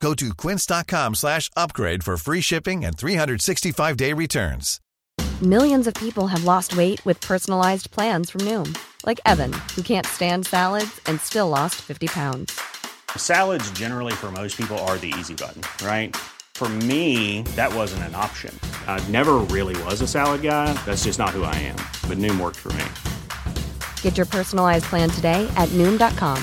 Go to quince.com slash upgrade for free shipping and 365-day returns. Millions of people have lost weight with personalized plans from Noom, like Evan, who can't stand salads and still lost 50 pounds. Salads generally for most people are the easy button, right? For me, that wasn't an option. I never really was a salad guy. That's just not who I am. But Noom worked for me. Get your personalized plan today at Noom.com.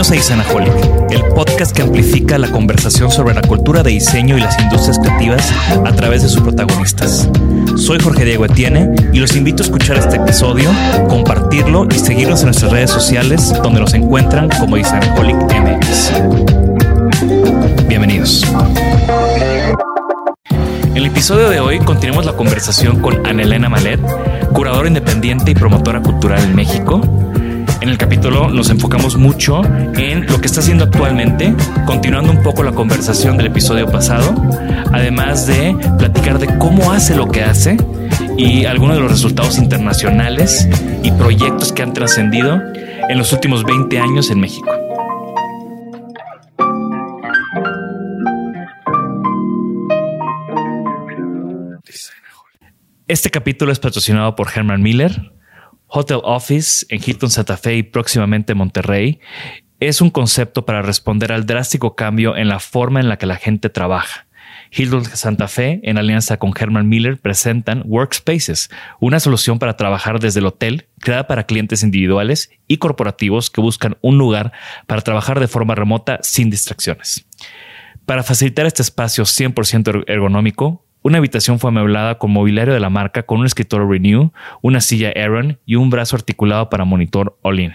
Bienvenidos a Isanaholic, el podcast que amplifica la conversación sobre la cultura de diseño y las industrias creativas a través de sus protagonistas. Soy Jorge Diego Etienne y los invito a escuchar este episodio, compartirlo y seguirnos en nuestras redes sociales donde nos encuentran como Isanaholic MX. Bienvenidos. En el episodio de hoy continuamos la conversación con Anelena Malet, curadora independiente y promotora cultural en México. En el capítulo nos enfocamos mucho en lo que está haciendo actualmente, continuando un poco la conversación del episodio pasado, además de platicar de cómo hace lo que hace y algunos de los resultados internacionales y proyectos que han trascendido en los últimos 20 años en México. Este capítulo es patrocinado por Herman Miller, Hotel Office en Hilton Santa Fe y próximamente Monterrey es un concepto para responder al drástico cambio en la forma en la que la gente trabaja. Hilton Santa Fe, en alianza con Herman Miller, presentan Workspaces, una solución para trabajar desde el hotel, creada para clientes individuales y corporativos que buscan un lugar para trabajar de forma remota sin distracciones. Para facilitar este espacio 100% ergonómico, una habitación fue amueblada con mobiliario de la marca con un escritorio Renew, una silla Aaron y un brazo articulado para monitor All-in.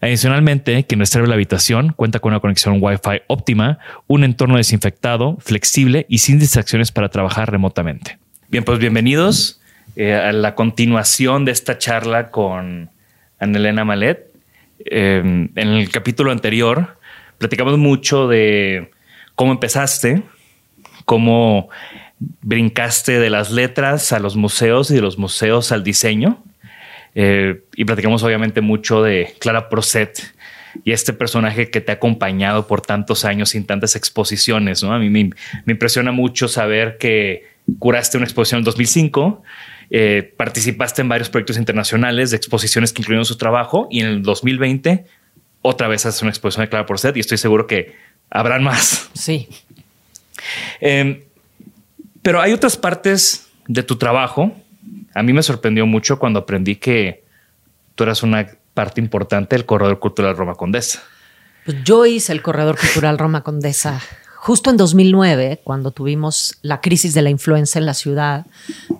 Adicionalmente, quien reserve la habitación cuenta con una conexión Wi-Fi óptima, un entorno desinfectado, flexible y sin distracciones para trabajar remotamente. Bien, pues bienvenidos eh, a la continuación de esta charla con Anelena Malet. Eh, en el capítulo anterior platicamos mucho de cómo empezaste, cómo brincaste de las letras a los museos y de los museos al diseño. Eh, y platicamos obviamente mucho de Clara Proset y este personaje que te ha acompañado por tantos años sin tantas exposiciones. ¿no? A mí me, impresiona mucho saber que curaste una exposición en 2005. Eh, participaste en varios proyectos internacionales de exposiciones que incluyeron su trabajo y en el 2020 otra vez haces una exposición de Clara Proset y estoy seguro que habrán más. Sí. Eh, pero hay otras partes de tu trabajo. A mí me sorprendió mucho cuando aprendí que tú eras una parte importante del Corredor Cultural Roma Condesa. Pues yo hice el Corredor Cultural Roma Condesa justo en 2009, cuando tuvimos la crisis de la influenza en la ciudad.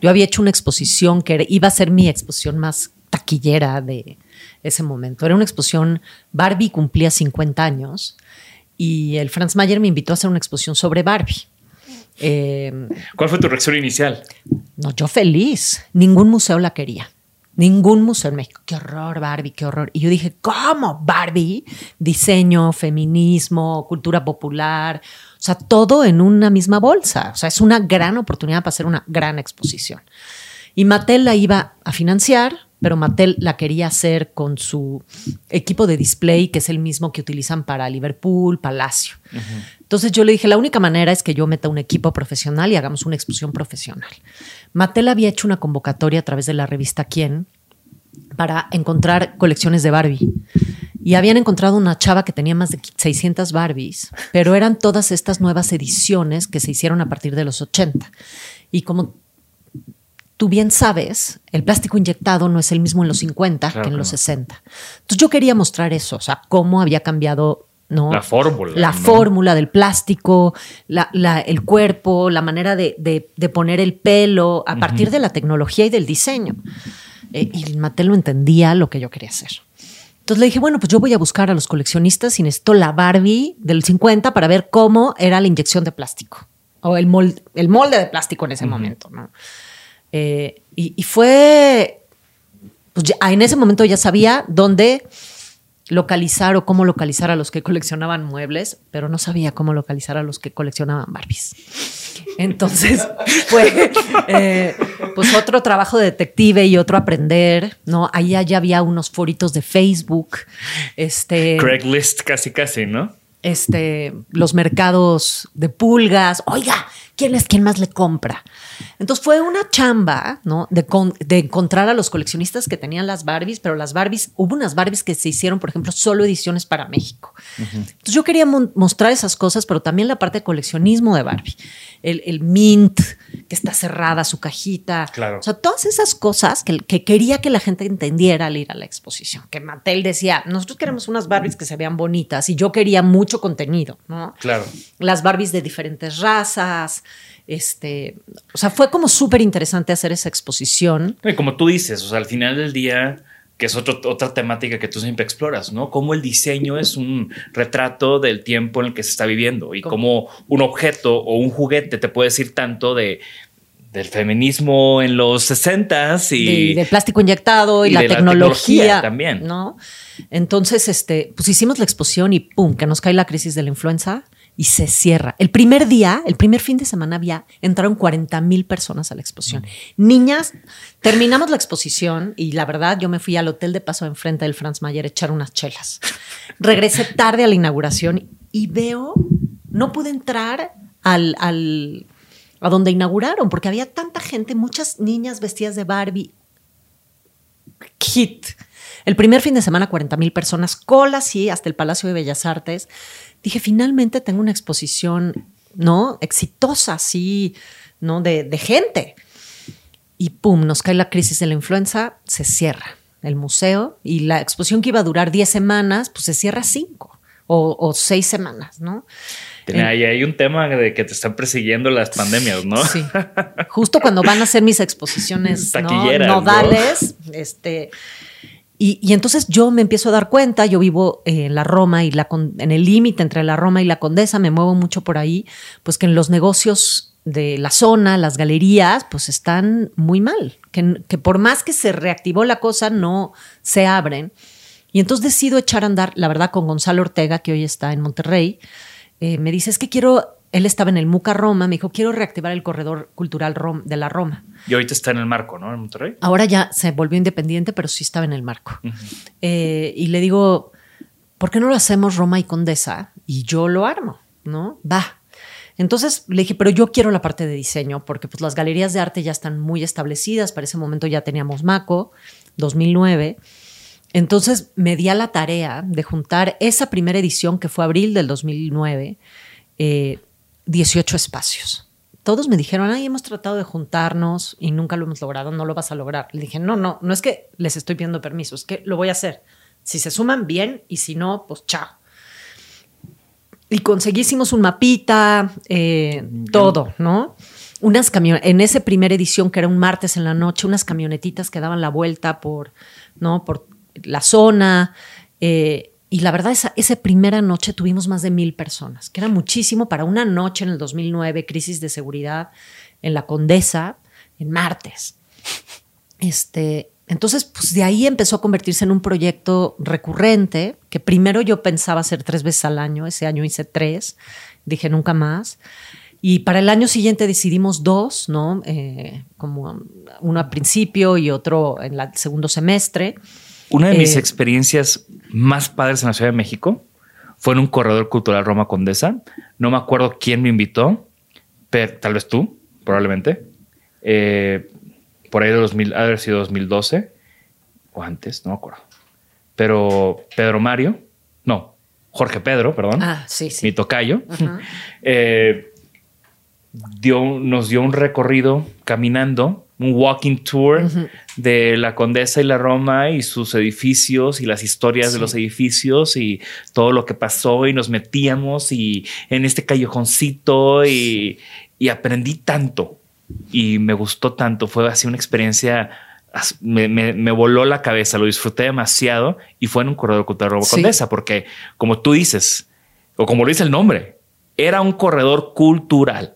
Yo había hecho una exposición que iba a ser mi exposición más taquillera de ese momento. Era una exposición, Barbie cumplía 50 años y el Franz Mayer me invitó a hacer una exposición sobre Barbie. Eh, ¿Cuál fue tu reacción inicial? No, yo feliz. Ningún museo la quería. Ningún museo en México. Qué horror, Barbie, qué horror. Y yo dije, ¿cómo Barbie? Diseño, feminismo, cultura popular. O sea, todo en una misma bolsa. O sea, es una gran oportunidad para hacer una gran exposición. Y Mattel la iba a financiar pero Mattel la quería hacer con su equipo de display, que es el mismo que utilizan para Liverpool, Palacio. Entonces yo le dije, la única manera es que yo meta un equipo profesional y hagamos una exposición profesional. Mattel había hecho una convocatoria a través de la revista Quién para encontrar colecciones de Barbie. Y habían encontrado una chava que tenía más de 600 Barbies, pero eran todas estas nuevas ediciones que se hicieron a partir de los 80. Y como tú bien sabes, el plástico inyectado no es el mismo en los 50 que en los 60. Entonces yo quería mostrar eso, o sea, cómo había cambiado ¿no? La fórmula. La ¿no? fórmula del plástico, la- la- el cuerpo, la manera de, de- de poner el pelo, a partir de la tecnología y del diseño. Eh, y Mattel no entendía lo que yo quería hacer. Entonces le dije, bueno, pues yo voy a buscar a los coleccionistas y necesito la Barbie del 50 para ver cómo era la inyección de plástico. O el molde, el molde de plástico en ese momento, ¿no? Eh, y, y fue, pues ya- en ese momento ya sabía dónde localizar o cómo localizar a los que coleccionaban muebles, pero no sabía cómo localizar a los que coleccionaban Barbies. Entonces fue eh, pues otro trabajo de detective y otro aprender, ¿no? Ahí ya había unos foritos de Facebook, este, Craigslist casi casi, ¿no? este, los mercados de pulgas. Oiga, ¿quién es quien más le compra? Entonces fue una chamba, ¿no? De, con- de encontrar a los coleccionistas que tenían las Barbies, pero las Barbies, hubo unas Barbies que se hicieron, por ejemplo, solo ediciones para México. Entonces yo quería mostrar esas cosas, pero también la parte de coleccionismo de Barbie. El, el mint, que está cerrada su cajita. Claro. O sea, todas esas cosas que, que quería que la gente entendiera al ir a la exposición. Que Mattel decía, nosotros queremos unas Barbies que se vean bonitas y yo quería mucho contenido, ¿no? Claro. Las Barbies de diferentes razas. Este, o sea, fue como súper interesante hacer esa exposición. Y como tú dices, o sea, al final del día, que es otro- otra temática que tú siempre exploras, ¿no? Cómo el diseño es un retrato del tiempo en el que se está viviendo y cómo un objeto o un juguete te puede decir tanto de del feminismo en los 60 y de, de plástico inyectado y, y la, de la tecnología, tecnología también. ¿no? Entonces, este, pues hicimos la exposición y pum, que nos cae la crisis de la influenza y se cierra. El primer día, el primer fin de semana había, entraron 40 mil personas a la exposición. Niñas, terminamos la exposición y la verdad yo me fui al hotel de paso enfrente del Franz Mayer a echar unas chelas. Regresé tarde a la inauguración y veo, no pude entrar al, al a donde inauguraron, porque había tanta gente, muchas niñas vestidas de Barbie. Hit. El primer fin de semana, 40 mil personas, cola, sí, hasta el Palacio de Bellas Artes. Dije, finalmente tengo una exposición, ¿no? Exitosa, sí, ¿no? De, de gente. Y pum, nos cae la crisis de la influenza, se cierra el museo y la exposición que iba a durar 10 semanas, pues se cierra 5 o, o 6 semanas, ¿no? Tiene- ahí hay un tema de que te están persiguiendo las pandemias, ¿no? Sí. Justo cuando van a hacer mis exposiciones ¿no? nodales, este. Y, entonces yo me empiezo a dar cuenta, yo vivo en la Roma y la en el límite entre la Roma y la Condesa, me muevo mucho por ahí, pues que en los negocios de la zona, las galerías, pues están muy mal, que, que por más que se reactivó la cosa, no se abren. Y entonces decido echar a andar, la verdad, con Gonzalo Ortega, que hoy está en Monterrey. Eh, me dice, es que quiero, él estaba en el MUCA Roma, me dijo, quiero reactivar el corredor cultural Rom- de la Roma. Y ahorita está en el marco, ¿no? En Monterrey. Ahora ya se volvió independiente, pero sí estaba en el marco. Eh, y le digo, ¿por qué no lo hacemos Roma y Condesa? Y yo lo armo, ¿no? Va. Entonces le dije, pero yo quiero la parte de diseño, porque pues las galerías de arte ya están muy establecidas. Para ese momento ya teníamos Maco, 2009. Entonces me di a la tarea de juntar esa primera edición, que fue abril del 2009, eh, 18 espacios. Todos me dijeron, ay, hemos tratado de juntarnos y nunca lo hemos logrado, no lo vas a lograr. Le dije, no, no, no es que les estoy pidiendo permiso, es que lo voy a hacer. Si se suman, bien, y si no, pues chao. Y conseguísimos un mapita, eh, todo, ¿no? Unas camionetas, en esa primera edición, que era un martes en la noche, unas camionetitas que daban la vuelta por, ¿no? por la zona. eh, y la verdad, esa, esa primera noche tuvimos más de mil personas, que era muchísimo para una noche en el 2009, crisis de seguridad en la Condesa, en martes. Este, entonces, pues de ahí empezó a convertirse en un proyecto recurrente, que primero yo pensaba hacer tres veces al año, ese año hice tres, dije nunca más. Y para el año siguiente decidimos dos, ¿no? Eh, como uno al principio y otro en el segundo semestre. Una de mis Eh, experiencias más padres en la Ciudad de México fue en un corredor cultural Roma Condesa. No me acuerdo quién me invitó, pero tal vez tú, probablemente. Eh, por ahí de 2000, ha de haber sido 2012 o antes, no me acuerdo. Pero Pedro Mario, no, Jorge Pedro, perdón, Ah, sí, sí. mi tocayo, eh, dio, nos dio un recorrido caminando, un walking tour de la Condesa y la Roma y sus edificios y las historias de los edificios y todo lo que pasó y nos metíamos y en este callejoncito y, y aprendí tanto y me gustó tanto. Fue así una experiencia, me, me- me voló la cabeza, lo disfruté demasiado y fue en un corredor cultural Roma Sí. Condesa porque como tú dices, o como lo dice el nombre, era un corredor cultural.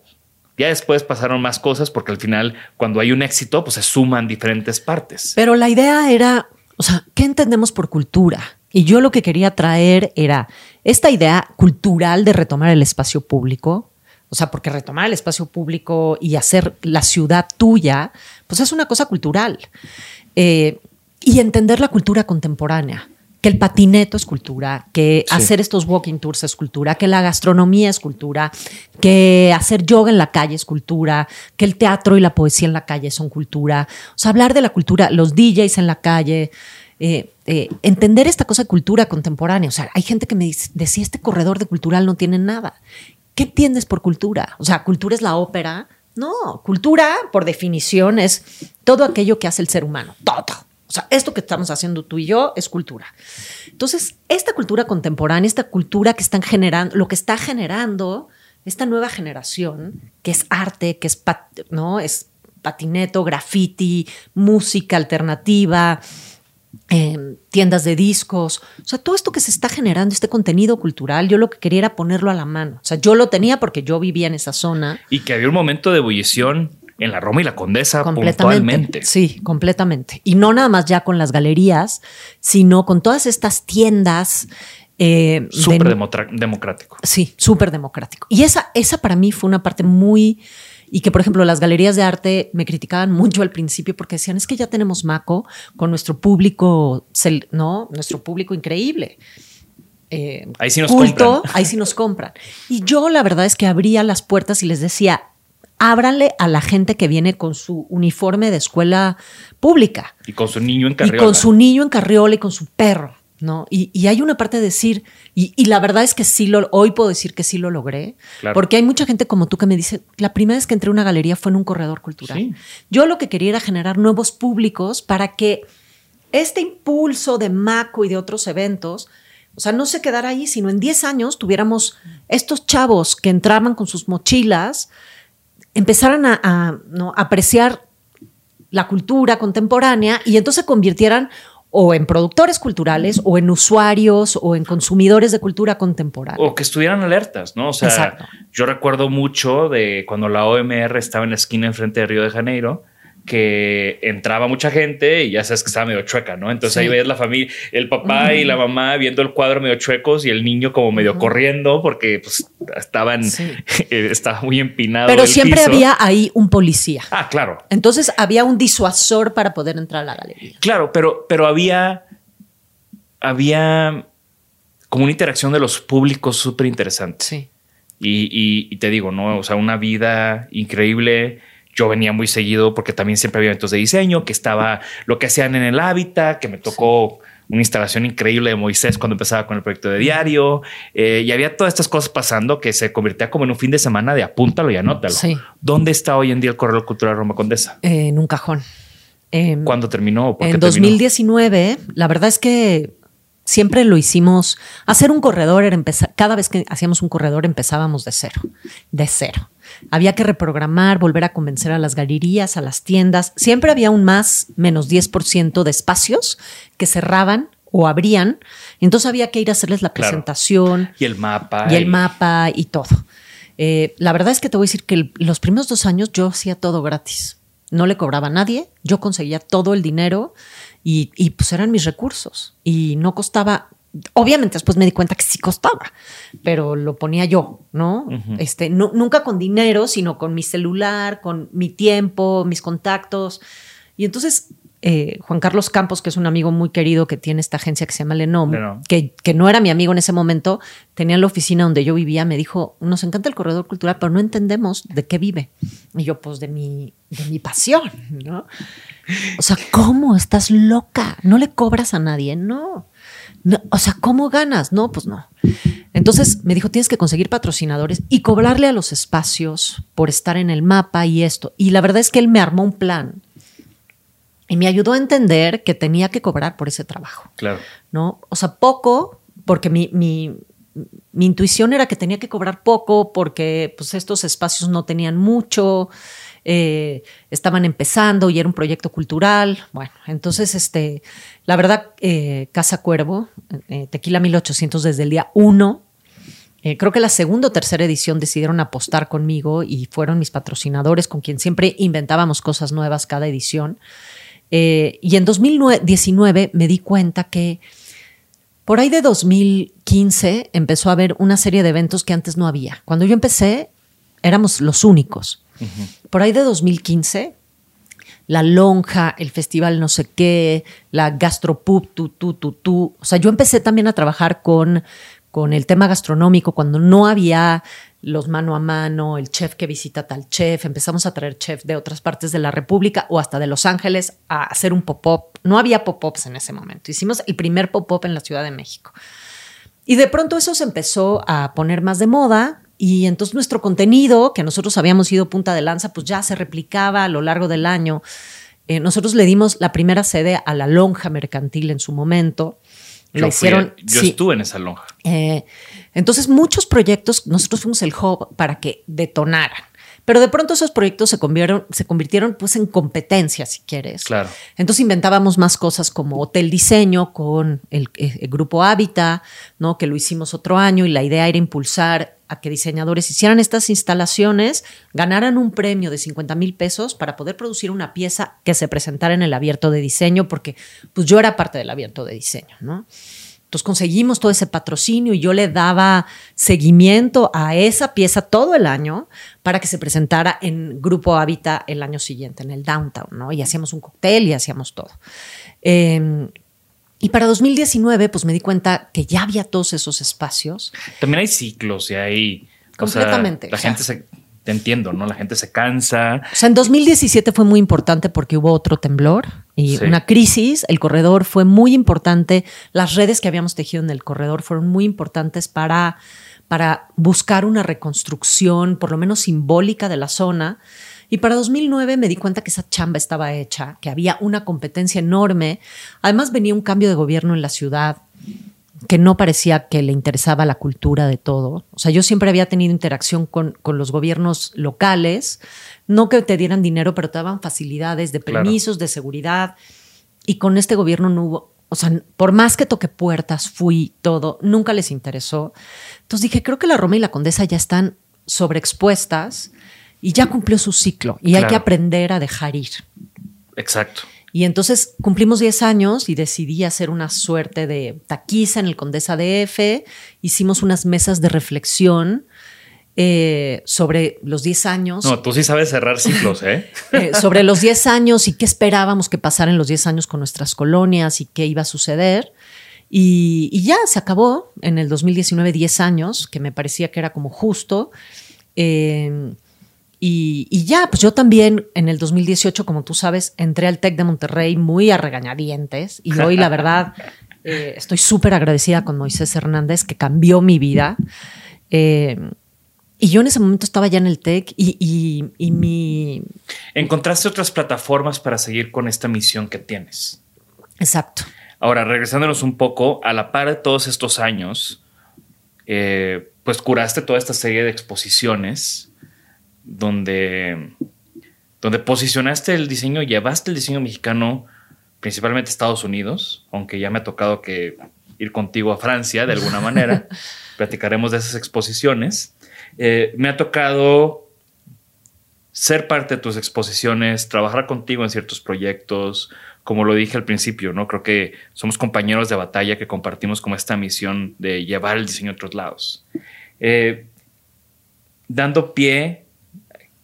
Ya después pasaron más cosas porque al final, cuando hay un éxito, pues se suman diferentes partes. Pero la idea era, o sea, ¿qué entendemos por cultura? Y yo lo que quería traer era esta idea cultural de retomar el espacio público. O sea, porque retomar el espacio público y hacer la ciudad tuya, pues es una cosa cultural. Eh, y entender la cultura contemporánea, que el patineto es cultura, que Sí. hacer estos walking tours es cultura, que la gastronomía es cultura, que hacer yoga en la calle es cultura, que el teatro y la poesía en la calle son cultura. O sea, hablar de la cultura, los DJs en la calle, eh, eh, entender esta cosa de cultura contemporánea. O sea, hay gente que me dice, decía, este corredor de cultural no tiene nada. ¿Qué entiendes por cultura? O sea, cultura es la ópera. No, cultura, por definición, es todo aquello que hace el ser humano. Todo. O sea, esto que estamos haciendo tú y yo es cultura. Entonces, esta cultura contemporánea, esta cultura que están generando, lo que está generando esta nueva generación, que es arte, que es, ¿no? es patineto, graffiti, música alternativa, eh, tiendas de discos, o sea, todo esto que se está generando, este contenido cultural, yo lo que quería era ponerlo a la mano. O sea, yo lo tenía porque yo vivía en esa zona. Y que había un momento de ebullición en la Roma y la Condesa Completamente. puntualmente. Sí, completamente. Y no nada más ya con las galerías, sino con todas estas tiendas. eh, Súper democrático. Sí, súper democrático. Y esa, esa para mí fue una parte muy... Y que, por ejemplo, las galerías de arte me criticaban mucho al principio porque decían, es que ya tenemos Maco con nuestro público, ¿no? Nuestro público increíble. Eh, Ahí sí nos culto, compran. ahí sí nos compran. Y yo la verdad es que abría las puertas y les decía, ábranle a la gente que viene con su uniforme de escuela pública Y con su niño en y carriola. con su niño en carriola y con su perro, ¿no? Y, y hay una parte de decir, y, y la verdad es que sí lo, hoy puedo decir que sí lo logré, Claro. porque hay mucha gente como tú que me dice, la primera vez que entré a una galería fue en un corredor cultural. Sí. Yo lo que quería era generar nuevos públicos para que este impulso de Maco y de otros eventos, o sea, no se quedara ahí, sino en 10 años tuviéramos estos chavos que entraban con sus mochilas, empezaran a, a, ¿no? a apreciar la cultura contemporánea y entonces se convirtieran o en productores culturales o en usuarios o en consumidores de cultura contemporánea. O que estuvieran alertas, ¿no? O sea, Exacto. yo recuerdo mucho de cuando la OMR estaba en la esquina enfrente de Río de Janeiro, que entraba mucha gente y ya sabes que estaba medio chueca, ¿no? Entonces Sí. ahí veías la familia, el papá y la mamá viendo el cuadro medio chuecos y el niño como medio corriendo porque pues estaban, Sí. estaba muy empinado. Pero siempre piso. había ahí un policía. Ah, claro. Entonces había un disuasor para poder entrar a la galería. Claro, pero, pero había, había como una interacción de los públicos súper interesante. Sí. Y, y- y te digo, ¿no? O sea, una vida increíble. Yo venía muy seguido porque también siempre había eventos de diseño, que estaba lo que hacían en el hábitat, que me tocó una instalación increíble de Moisés cuando empezaba con el proyecto de diario. eh, y había todas estas cosas pasando que se convertía como en un fin de semana de apúntalo y anótalo. Sí. ¿Dónde está hoy en día el Corredor Cultural Roma Condesa? Eh, en un cajón. Em, ¿Cuándo terminó? qué en terminó? 2019, la verdad es que siempre lo hicimos. Hacer un corredor era empezar. Cada vez que hacíamos un corredor empezábamos de cero, de cero. Había que reprogramar, volver a convencer a las galerías, a las tiendas. Siempre había un más menos 10% de espacios que cerraban o abrían. Entonces había que ir a hacerles la Claro. presentación Y el mapa. y el mapa y todo. Eh, la verdad es que te voy a decir que el- los primeros dos años yo hacía todo gratis. No le cobraba a nadie, yo conseguía todo el dinero y, y, pues eran mis recursos. Y no costaba Obviamente después me di cuenta que sí costaba, pero lo ponía yo, ¿no? este, nunca con dinero, sino con mi celular, con mi tiempo, mis contactos. Y entonces eh, Juan Carlos Campos, que es un amigo muy querido que tiene esta agencia que se llama Lenom, Que, que, no era mi amigo en ese momento, tenía la oficina donde yo vivía, me dijo, nos encanta el corredor cultural, pero no entendemos de qué vive. Y yo, pues de mi, de mi pasión, ¿no? O sea, ¿cómo? Estás loca, no le cobras a nadie, no o sea, ¿cómo ganas? No, pues no. Entonces me dijo, tienes que conseguir patrocinadores y cobrarle a los espacios por estar en el mapa y esto. Y la verdad es que él me armó un plan y me ayudó a entender que tenía que cobrar por ese trabajo. Claro. ¿No? O sea, poco, porque mi, mi, mi intuición era que tenía que cobrar poco porque pues, estos espacios no tenían mucho. Eh, estaban empezando y era un proyecto cultural. Bueno, entonces, este, la verdad, eh, Casa Cuervo, eh, Tequila 1800 desde el día 1, creo que la segunda o tercera edición decidieron apostar conmigo y fueron mis patrocinadores con quien siempre inventábamos cosas nuevas cada edición. y en 2019 me di cuenta que por ahí de 2015 empezó a haber una serie de eventos que antes no había. Cuando yo empecé, éramos los únicos. Por ahí de 2015, la lonja, el festival no sé qué, la gastropub, tu, tu, tu, tu. O sea, yo empecé también a trabajar con, con el tema gastronómico cuando no había los mano a mano, el chef que visita tal chef. Empezamos a traer chefs de otras partes de la República o hasta de Los Ángeles a hacer un pop-up. No había pop-ups en ese momento. Hicimos el primer pop-up en la Ciudad de México. Y de pronto eso se empezó a poner más de moda y entonces nuestro contenido, que nosotros habíamos ido punta de lanza, pues ya se replicaba a lo largo del año. Eh, nosotros le dimos la primera sede a la lonja mercantil en su momento. Yo, hicieron, yo estuve en esa lonja. Eh, entonces, muchos proyectos, nosotros fuimos el hub para que detonaran. Pero de pronto esos proyectos se convirtieron, se convirtieron pues en competencia, si quieres. Claro. Entonces inventábamos más cosas como hotel diseño con el, el grupo Hábitat, ¿no? Que lo hicimos otro año y la idea era impulsar a que diseñadores hicieran estas instalaciones, ganaran un premio de 50 mil pesos para poder producir una pieza que se presentara en el abierto de diseño, porque pues yo era parte del abierto de diseño, ¿no? Entonces conseguimos todo ese patrocinio y yo le daba seguimiento a esa pieza todo el año para que se presentara en Grupo Hábitat el año siguiente, en el downtown, ¿no? Y hacíamos un cóctel y hacíamos todo. Em, y para 2019, pues me di cuenta que ya había todos esos espacios. También hay ciclos y hay... Completamente. la gente se... Te entiendo, ¿no? La gente se cansa. O sea, en 2017 fue muy importante porque hubo otro temblor y una crisis. El corredor fue muy importante. Las redes que habíamos tejido en el corredor fueron muy importantes para, para buscar una reconstrucción, por lo menos simbólica, de la zona. Y para 2009 me di cuenta que esa chamba estaba hecha, que había una competencia enorme. Además venía un cambio de gobierno en la ciudad que no parecía que le interesaba la cultura de todo. O sea, yo siempre había tenido interacción con, los gobiernos locales, no que te dieran dinero, pero te daban facilidades de permisos, de seguridad. Y con este gobierno no hubo, o sea, por más que toque puertas, fui todo, nunca les interesó. Entonces dije, creo que la Roma y la Condesa ya están sobreexpuestas y ya cumplió su ciclo y hay que aprender a dejar ir. Exacto. Y entonces cumplimos 10 años y decidí hacer una suerte de taquiza en el Condesa DF. Hicimos unas mesas de reflexión eh, sobre los 10 años. No, tú sí sabes cerrar ciclos, ¿eh? eh sobre los 10 años y qué esperábamos que pasara en los 10 años con nuestras colonias y qué iba a suceder. Y, y ya se acabó en el 2019 10 años, que me parecía que era como justo. Eh, y, ya, pues yo también en el 2018, como tú sabes, entré al TEC de Monterrey muy a regañadientes y hoy la verdad eh, estoy súper agradecida con Moisés Hernández que cambió mi vida. Eh, y yo en ese momento estaba ya en el TEC y, y, mi... Encontraste otras plataformas para seguir con esta misión que tienes. Exacto. Ahora, regresándonos un poco, a la par de todos estos años, eh, pues curaste toda esta serie de exposiciones donde, donde posicionaste el diseño, llevaste el diseño mexicano principalmente a Estados Unidos, aunque ya me ha tocado que ir contigo a Francia de alguna manera. Platicaremos de esas exposiciones. Eh, me ha tocado ser parte de tus exposiciones, trabajar contigo en ciertos proyectos, como lo dije al principio, ¿no? Creo que somos compañeros de batalla que compartimos como esta misión de llevar el diseño a otros lados. Eh, dando pie,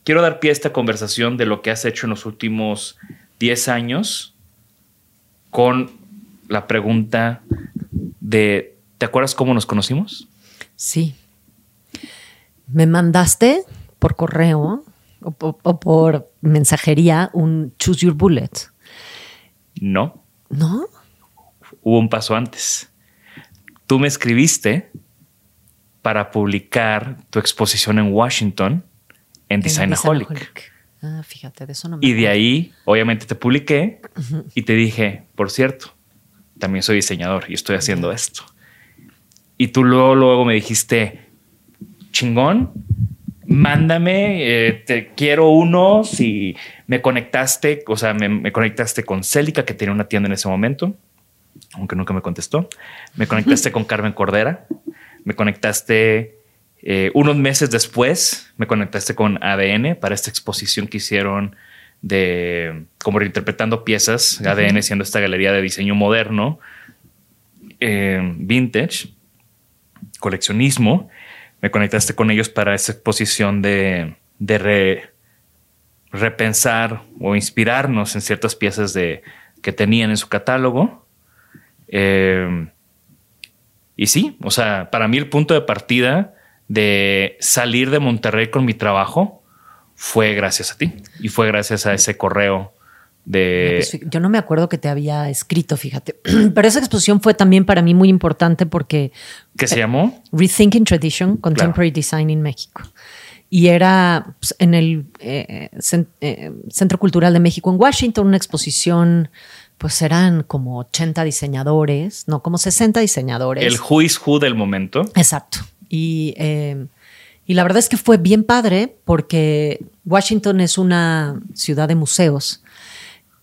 quiero dar pie a esta conversación de lo que has hecho en los últimos 10 años con la pregunta de, ¿te acuerdas cómo nos conocimos? Sí. Me mandaste por correo o, o por mensajería un Choose Your Bullet. No. ¿No? Hubo un paso antes. Tú me escribiste para publicar tu exposición en Washington en Designaholic. Ah, fíjate, de eso no me Y de ahí, obviamente, te publiqué y te dije, por cierto, también soy diseñador y estoy haciendo esto. Y tú luego, luego me dijiste, chingón, mándame, eh, te quiero uno. Si me conectaste, o sea, me, me conectaste con Célica, que tenía una tienda en ese momento, aunque nunca me contestó. Me conectaste con Carmen Cordera. Me conectaste eh, unos meses después, me conectaste con ADN para esta exposición que hicieron de como reinterpretando piezas, ADN siendo esta galería de diseño moderno, eh, vintage, coleccionismo. Me conectaste con ellos para esa exposición de, de re- repensar o inspirarnos en ciertas piezas de, que tenían en su catálogo. Eh, y sí, o sea, para mí el punto de partida de salir de Monterrey con mi trabajo fue gracias a ti y fue gracias a ese correo de... Pues, yo no me acuerdo que te había escrito, fíjate. Pero esa exposición fue también para mí muy importante porque ¿Qué se llamó? Rethinking Tradition, Contemporary Design in México. Y era pues, en el eh, eh, Centro Cultural de México en Washington, una exposición, pues eran como 80 diseñadores, no, como 60 diseñadores. El who is who del momento. Exacto. Y, eh, y la verdad es que fue bien padre porque Washington es una ciudad de museos.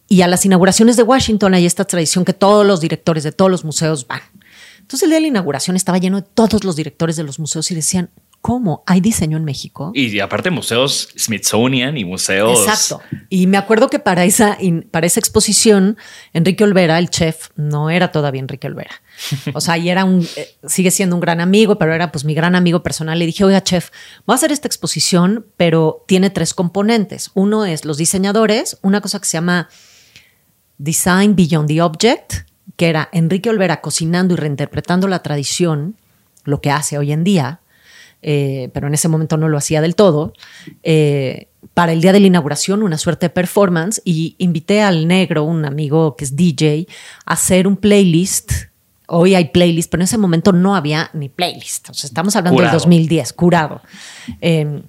Y a las inauguraciones de Washington hay esta tradición que todos los directores de todos los museos van. Entonces el día de la inauguración estaba lleno de todos los directores de los museos y decían, ¿cómo? ¿Hay diseño en México? Y aparte museos Smithsonian y museos... Exacto. Y me acuerdo que para esa, para esa exposición, Enrique Olvera, el chef, no era todavía Enrique Olvera. O sea, y era un, eh, sigue siendo un gran amigo, pero era pues mi gran amigo personal. Le dije, oiga, chef, voy a hacer esta exposición, pero tiene tres componentes. Uno es los diseñadores, una cosa que se llama Design Beyond the Object, que era Enrique Olvera cocinando y reinterpretando la tradición, lo que hace hoy en día, eh, pero en ese momento no lo hacía del todo, eh, para el día de la inauguración, una suerte de performance, y invité al negro, un amigo que es DJ, a hacer un playlist. Hoy hay playlist, pero en ese momento no había ni playlist. O sea, estamos hablando Curado. del 2010, curado. Eh,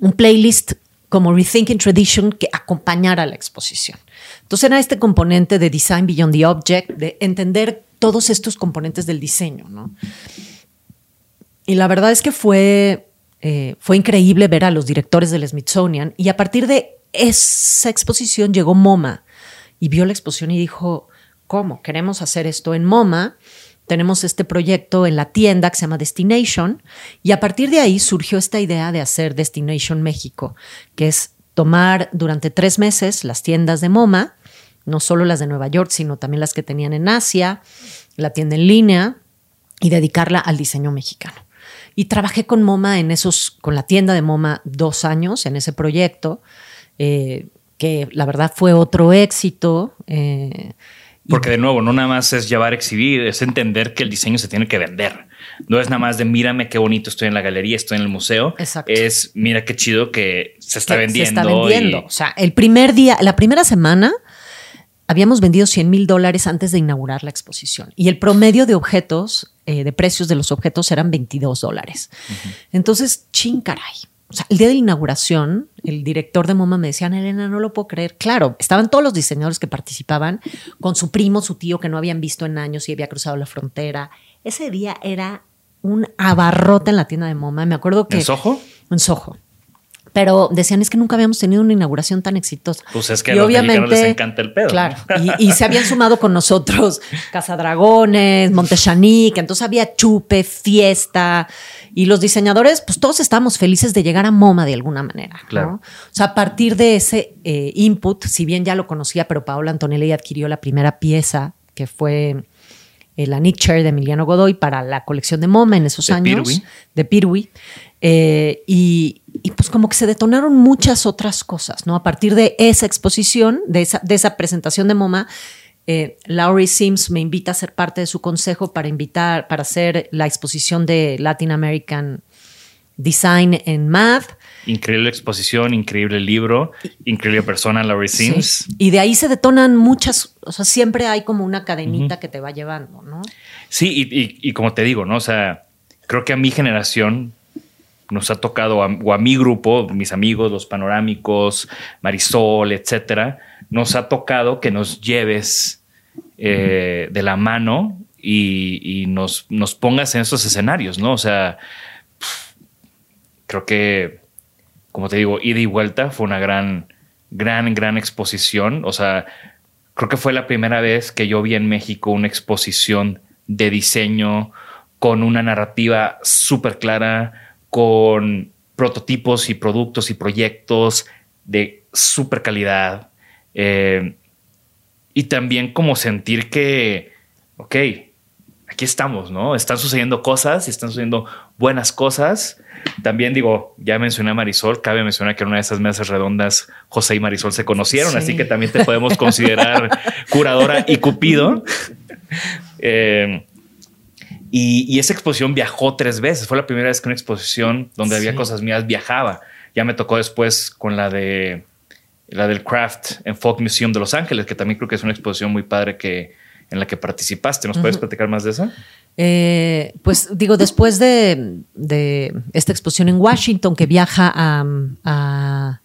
un playlist como Rethinking Tradition que acompañara la exposición. Entonces era este componente de Design Beyond the Object, de entender todos estos componentes del diseño, ¿no? Y la verdad es que fue, eh, fue increíble ver a los directores del Smithsonian y a partir de esa exposición llegó MoMA y vio la exposición y dijo, ¿cómo? Queremos hacer esto en MoMA. Tenemos este proyecto en la tienda que se llama Destination y a partir de ahí surgió esta idea de hacer Destination México, que es tomar durante tres meses las tiendas de MoMA, no solo las de Nueva York, sino también las que tenían en Asia, la tienda en línea y dedicarla al diseño mexicano. Y trabajé con MoMA en esos, con la tienda de MoMA dos años en ese proyecto, eh, que la verdad fue otro éxito. eh, Porque de nuevo, no nada más es llevar a exhibir, es entender que el diseño se tiene que vender. No es nada más de mírame qué bonito estoy en la galería, estoy en el museo. Exacto. Es mira qué chido que se está que vendiendo. Se está vendiendo. y- O sea, el primer día, la primera semana, habíamos vendido 100 mil dólares antes de inaugurar la exposición. Y el promedio de objetos, eh, de precios de los objetos eran 22 dólares. Entonces, chin caray. O sea, el día de la inauguración, el director de MoMA me decía, "Ana Elena, no lo puedo creer. Claro, estaban todos los diseñadores que participaban con su primo, su tío, que no habían visto en años y había cruzado la frontera. Ese día era un abarrote en la tienda de MoMA. Me acuerdo que... ¿En Soho? En Soho. Pero decían es que nunca habíamos tenido una inauguración tan exitosa. Pues es que a los mexicanos les encanta el pedo. Claro. Y, y, se habían sumado con nosotros Casadragones, Montechanic, entonces había chupe, fiesta. Y los diseñadores, pues todos estábamos felices de llegar a MoMA de alguna manera. Claro. O sea, a partir de ese eh, input, si bien ya lo conocía, pero Paola Antonelli adquirió la primera pieza, que fue eh, la Nick Chair de Emiliano Godoy para la colección de MoMA en esos De años. Pirwi. De Pirwi. Eh, y, y, pues como que se detonaron muchas otras cosas, ¿no? A partir de esa exposición, de esa, de esa presentación de MoMA, eh, Laurie Sims me invita a ser parte de su consejo para invitar, para hacer la exposición de Latin American Design en Math. Increíble exposición, increíble libro, increíble persona, Laurie Sims. Sí. Y de ahí se detonan muchas, o sea, siempre hay como una cadenita uh -huh. que te va llevando, ¿no? Sí, y, y, y, como te digo, ¿no? O sea, creo que a mi generación nos ha tocado, a, o a mi grupo, mis amigos, los panorámicos, Marisol, etcétera, nos ha tocado que nos lleves eh, de la mano y, nos, nos, pongas en estos escenarios, ¿no? O sea, creo que, como te digo, ida y vuelta fue una gran, gran, gran exposición. O sea, creo que fue la primera vez que yo vi en México una exposición de diseño con una narrativa súper clara, con prototipos y productos y proyectos de súper calidad. Eh, y también como sentir que, ok, aquí estamos, ¿no? Están sucediendo cosas y están sucediendo buenas cosas. También digo, ya mencioné a Marisol, cabe mencionar que en una de esas mesas redondas José y Marisol se conocieron, sí. así que también te podemos considerar curadora y cupido. Eh, y, y, esa exposición viajó tres veces. Fue la primera vez que una exposición donde sí. había cosas mías viajaba. Ya me tocó después con la de la del Craft en Folk Museum de Los Ángeles, que también creo que es una exposición muy padre que en la que participaste. ¿Nos uh -huh. puedes platicar más de esa? Eh, pues digo, después de, de, esta exposición en Washington, que viaja a, a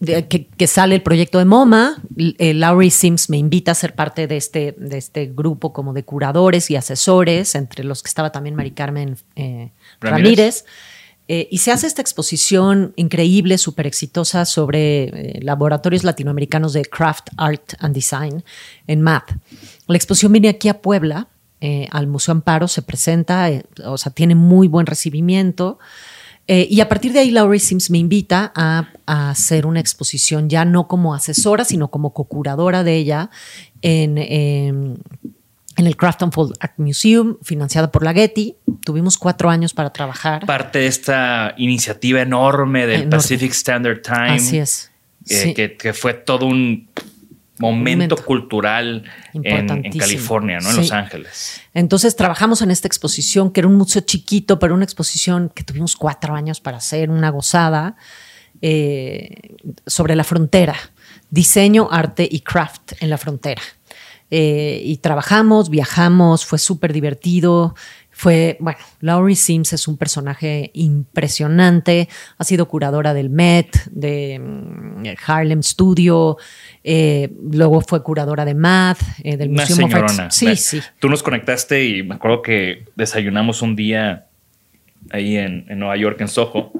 de, que, que, sale el proyecto de MoMA, eh, Laurie Sims me invita a ser parte de este, de este grupo como de curadores y asesores, entre los que estaba también Mari Carmen eh, Ramírez. Ramírez. Eh, y se hace esta exposición increíble, súper exitosa sobre eh, laboratorios latinoamericanos de craft, art and design en MAP. La exposición viene aquí a Puebla, al Museo Amparo, se presenta, o sea, tiene muy buen recibimiento. Eh, y a partir de ahí, Laurie Sims me invita a, a, hacer una exposición ya no como asesora, sino como co-curadora de ella en, en en el Craft and Fold Art Museum, financiada por la Getty. Tuvimos cuatro años para trabajar. Parte de esta iniciativa enorme del enorme. Pacific Standard Time. Así es. Eh, sí. que, que, fue todo un momento, cultural en, en, California, ¿no? En sí. Los Ángeles. Entonces trabajamos en esta exposición, que era un museo chiquito, pero una exposición que tuvimos cuatro años para hacer, una gozada, eh, sobre la frontera. Diseño, arte y craft en la frontera. Eh, y trabajamos, viajamos, fue súper divertido. Fue, bueno, Laurie Sims es un personaje impresionante, ha sido curadora del Met, de um, Harlem Studio, eh, luego fue curadora de Math, eh, del Una Museum señorona. Sí, sí. Tú nos conectaste y me acuerdo que desayunamos un día ahí en, en Nueva York, en Soho,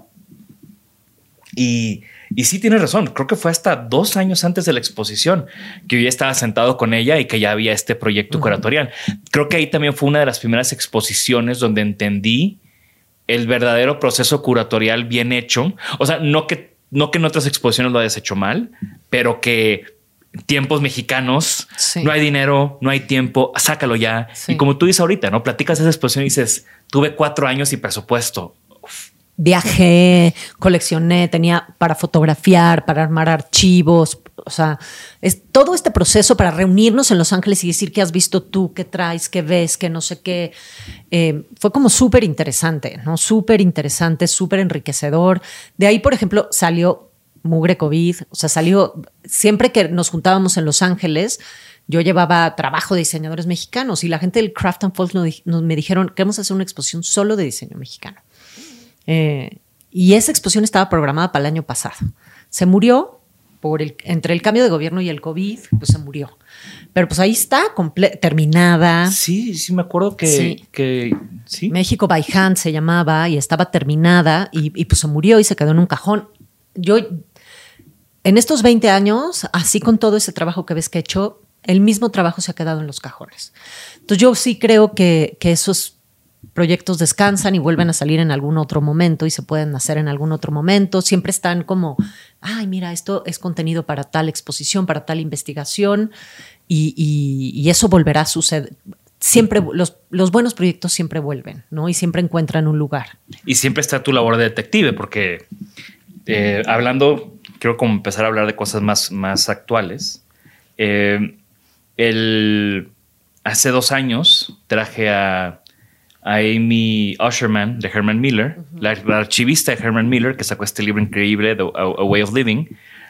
y y sí tienes razón, creo que fue hasta dos años antes de la exposición que yo ya estaba sentado con ella y que ya había este proyecto uh -huh. curatorial. Creo que ahí también fue una de las primeras exposiciones donde entendí el verdadero proceso curatorial bien hecho. O sea, no que, no que en otras exposiciones lo hayas hecho mal, pero que tiempos mexicanos, sí. no hay dinero, no hay tiempo, sácalo ya. Sí. Y como tú dices ahorita, ¿no? Platicas esa exposición y dices, tuve cuatro años y presupuesto viajé, coleccioné, tenía para fotografiar, para armar archivos, o sea, es todo este proceso para reunirnos en Los Ángeles y decir qué has visto tú, qué traes, qué ves, qué no sé qué. Eh, fue como súper interesante, ¿no? Súper interesante, súper enriquecedor. De ahí, por ejemplo, salió Mugre COVID, o sea, salió, siempre que nos juntábamos en Los Ángeles, yo llevaba trabajo de diseñadores mexicanos y la gente del Craft and Folk nos, nos, me dijeron, queremos hacer una exposición solo de diseño mexicano. Eh, y esa exposición estaba programada para el año pasado. Se murió por el, entre el cambio de gobierno y el COVID, pues se murió. Pero pues ahí está, terminada. Sí, sí, me acuerdo que sí. México by Hand se llamaba y estaba terminada y, y, pues se murió y se quedó en un cajón. Yo, en estos 20 años, así con todo ese trabajo que ves que he hecho, el mismo trabajo se ha quedado en los cajones. Entonces yo sí creo que, que esos proyectos descansan y vuelven a salir en algún otro momento y se pueden hacer en algún otro momento. Siempre están como, ay, mira, esto es contenido para tal exposición, para tal investigación y, eso volverá a suceder. Siempre los, buenos proyectos siempre vuelven, ¿no? Y siempre encuentran un lugar. Y siempre está tu labor de detective, porque eh, hablando, quiero como empezar a hablar de cosas más, más actuales. Eh, el, hace dos años traje a a Amy Usherman de Herman Miller, la, archivista de Herman Miller, que sacó este libro increíble, a, Way of Living.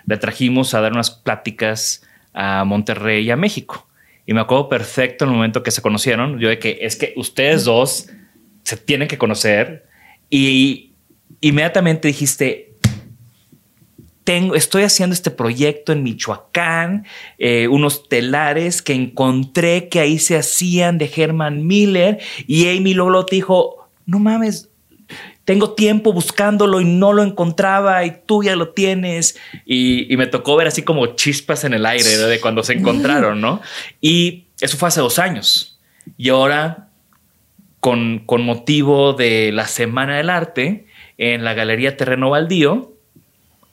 La trajimos a dar unas pláticas a Monterrey y a México. Y me acuerdo perfecto el momento que se conocieron, yo de que es que ustedes dos se tienen que conocer. Y inmediatamente dijiste, estoy haciendo este proyecto en Michoacán, eh, unos telares que encontré que ahí se hacían de Herman Miller y Amy Lolo dijo, no mames, tengo tiempo buscándolo y no lo encontraba y tú ya lo tienes. Y, me tocó ver así como chispas en el aire de cuando se encontraron, ¿no? Y eso fue hace dos años. Y ahora, con, con motivo de la Semana del Arte, en la Galería Terreno Baldío,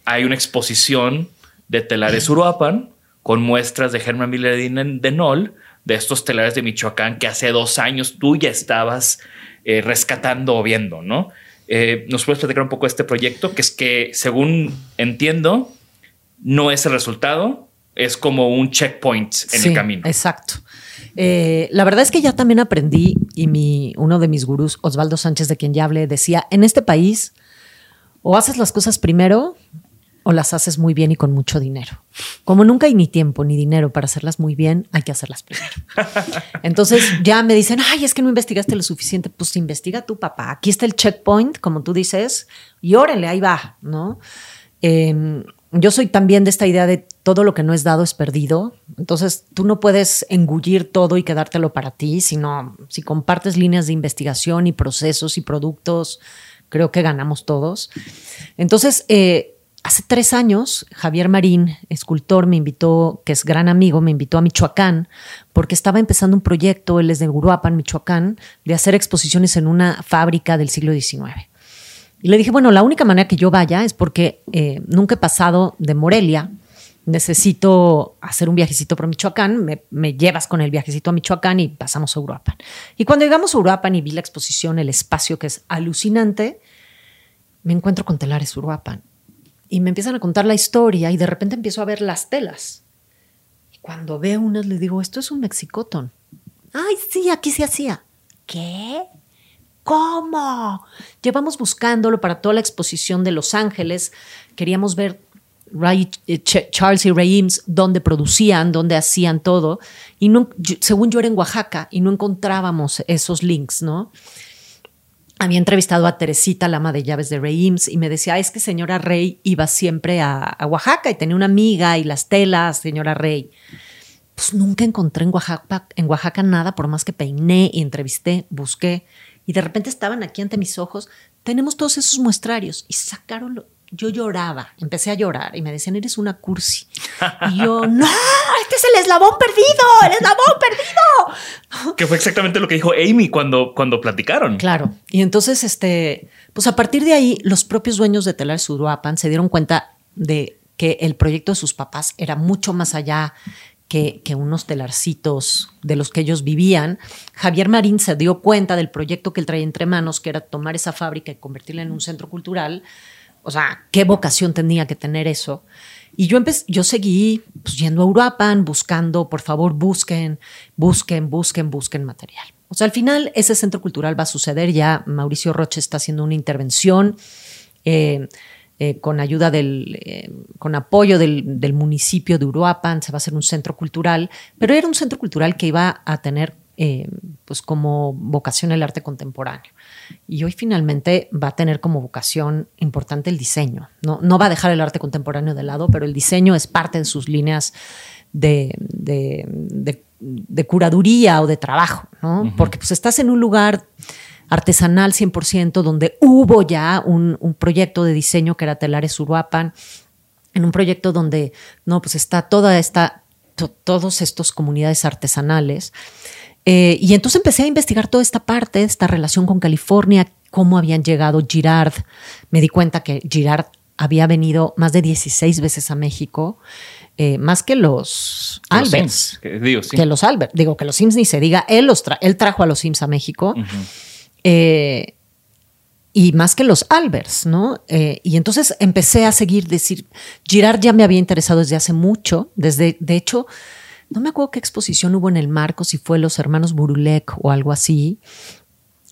hay una exposición de telares Uruapan con muestras de Germán Miller de Nol, de estos telares de Michoacán que hace dos años tú ya estabas eh, rescatando o viendo, ¿no? Eh, ¿Nos puedes platicar un poco de este proyecto? Que es que, según entiendo, no es el resultado, es como un checkpoint en el camino. Exacto. Eh, la verdad es que ya también aprendí, y mi, uno de mis gurús, Osvaldo Sánchez, de quien ya hablé, decía, en este país, o haces las cosas primero o las haces muy bien y con mucho dinero. Como nunca hay ni tiempo ni dinero para hacerlas muy bien, hay que hacerlas primero. Entonces ya me dicen, ay, es que no investigaste lo suficiente. Pues investiga tu papá. Aquí está el checkpoint, como tú dices, y órale, ahí va, ¿no? Em, yo soy también de esta idea de todo lo que no es dado es perdido. Entonces tú no puedes engullir todo y quedártelo para ti, sino si compartes líneas de investigación y procesos y productos, creo que ganamos todos. Entonces, eh, Hace tres años, Javier Marín, escultor, me invitó, que es gran amigo, me invitó a Michoacán, porque estaba empezando un proyecto, él es de Uruapan, Michoacán, de hacer exposiciones en una fábrica del siglo XIX. Y le dije, bueno, la única manera que yo vaya es porque eh, nunca he pasado de Morelia, necesito hacer un viajecito por Michoacán, me, llevas con el viajecito a Michoacán y pasamos a Uruapan. Y cuando llegamos a Uruapan y vi la exposición, el espacio que es alucinante, me encuentro con Telares Uruapan y me empiezan a contar la historia y de repente empiezo a ver las telas. Y cuando veo unas le digo, esto es un mexicotón. Ay, sí, aquí se hacía. ¿Qué? ¿Cómo? Llevamos buscándolo para toda la exposición de Los Ángeles. Queríamos ver eh, Charles y Ray Eames dónde producían, dónde hacían todo. Y según yo era en Oaxaca y no encontrábamos esos links, ¿no? Había entrevistado a Teresita, la ama de llaves de Rey y me decía, es que señora Rey iba siempre a, Oaxaca y tenía una amiga y las telas, señora Rey. Pues nunca encontré en Oaxaca, en Oaxaca nada, por más que peiné y entrevisté, busqué. Y de repente estaban aquí ante mis ojos. Tenemos todos esos muestrarios y sacaron yo lloraba, empecé a llorar y me decían, eres una cursi. Y yo, no, este es el eslabón perdido, el eslabón perdido. Que fue exactamente lo que dijo Amy cuando, cuando platicaron. Claro. Y entonces, este, pues a partir de ahí, los propios dueños de Telar Suruapan se dieron cuenta de que el proyecto de sus papás era mucho más allá que, que, unos telarcitos de los que ellos vivían. Javier Marín se dio cuenta del proyecto que él traía entre manos, que era tomar esa fábrica y convertirla en un centro cultural o sea, qué vocación tenía que tener eso. Y yo, empecé, yo seguí pues, yendo a Uruapan, buscando, por favor, busquen, busquen, busquen, busquen material. O sea, al final ese centro cultural va a suceder. Ya Mauricio Roche está haciendo una intervención eh, eh, con ayuda del, eh, con apoyo del, del, municipio de Uruapan. Se va a hacer un centro cultural, pero era un centro cultural que iba a tener pues como vocación el arte contemporáneo. Y hoy finalmente va a tener como vocación importante el diseño. No, no va a dejar el arte contemporáneo de lado, pero el diseño es parte de sus líneas de, curaduría o de trabajo, ¿no? Porque pues estás en un lugar artesanal 100%, donde hubo ya un, proyecto de diseño que era Telares Uruapan, en un proyecto donde, no, pues está toda esta, todos estos comunidades artesanales. Eh, y entonces empecé a investigar toda esta parte, esta relación con California, cómo habían llegado Girard. Me di cuenta que Girard había venido más de 16 veces a México, eh, más que los, Alberts. que, digo, que, los Albert. Digo, que los Sims ni se diga. Él, los él trajo a los Sims a México. Eh, y más que los Alberts, ¿no? y entonces empecé a seguir, decir, Girard ya me había interesado desde hace mucho, desde, de hecho, no me acuerdo qué exposición hubo en el marco, si fue los hermanos Burulek o algo así,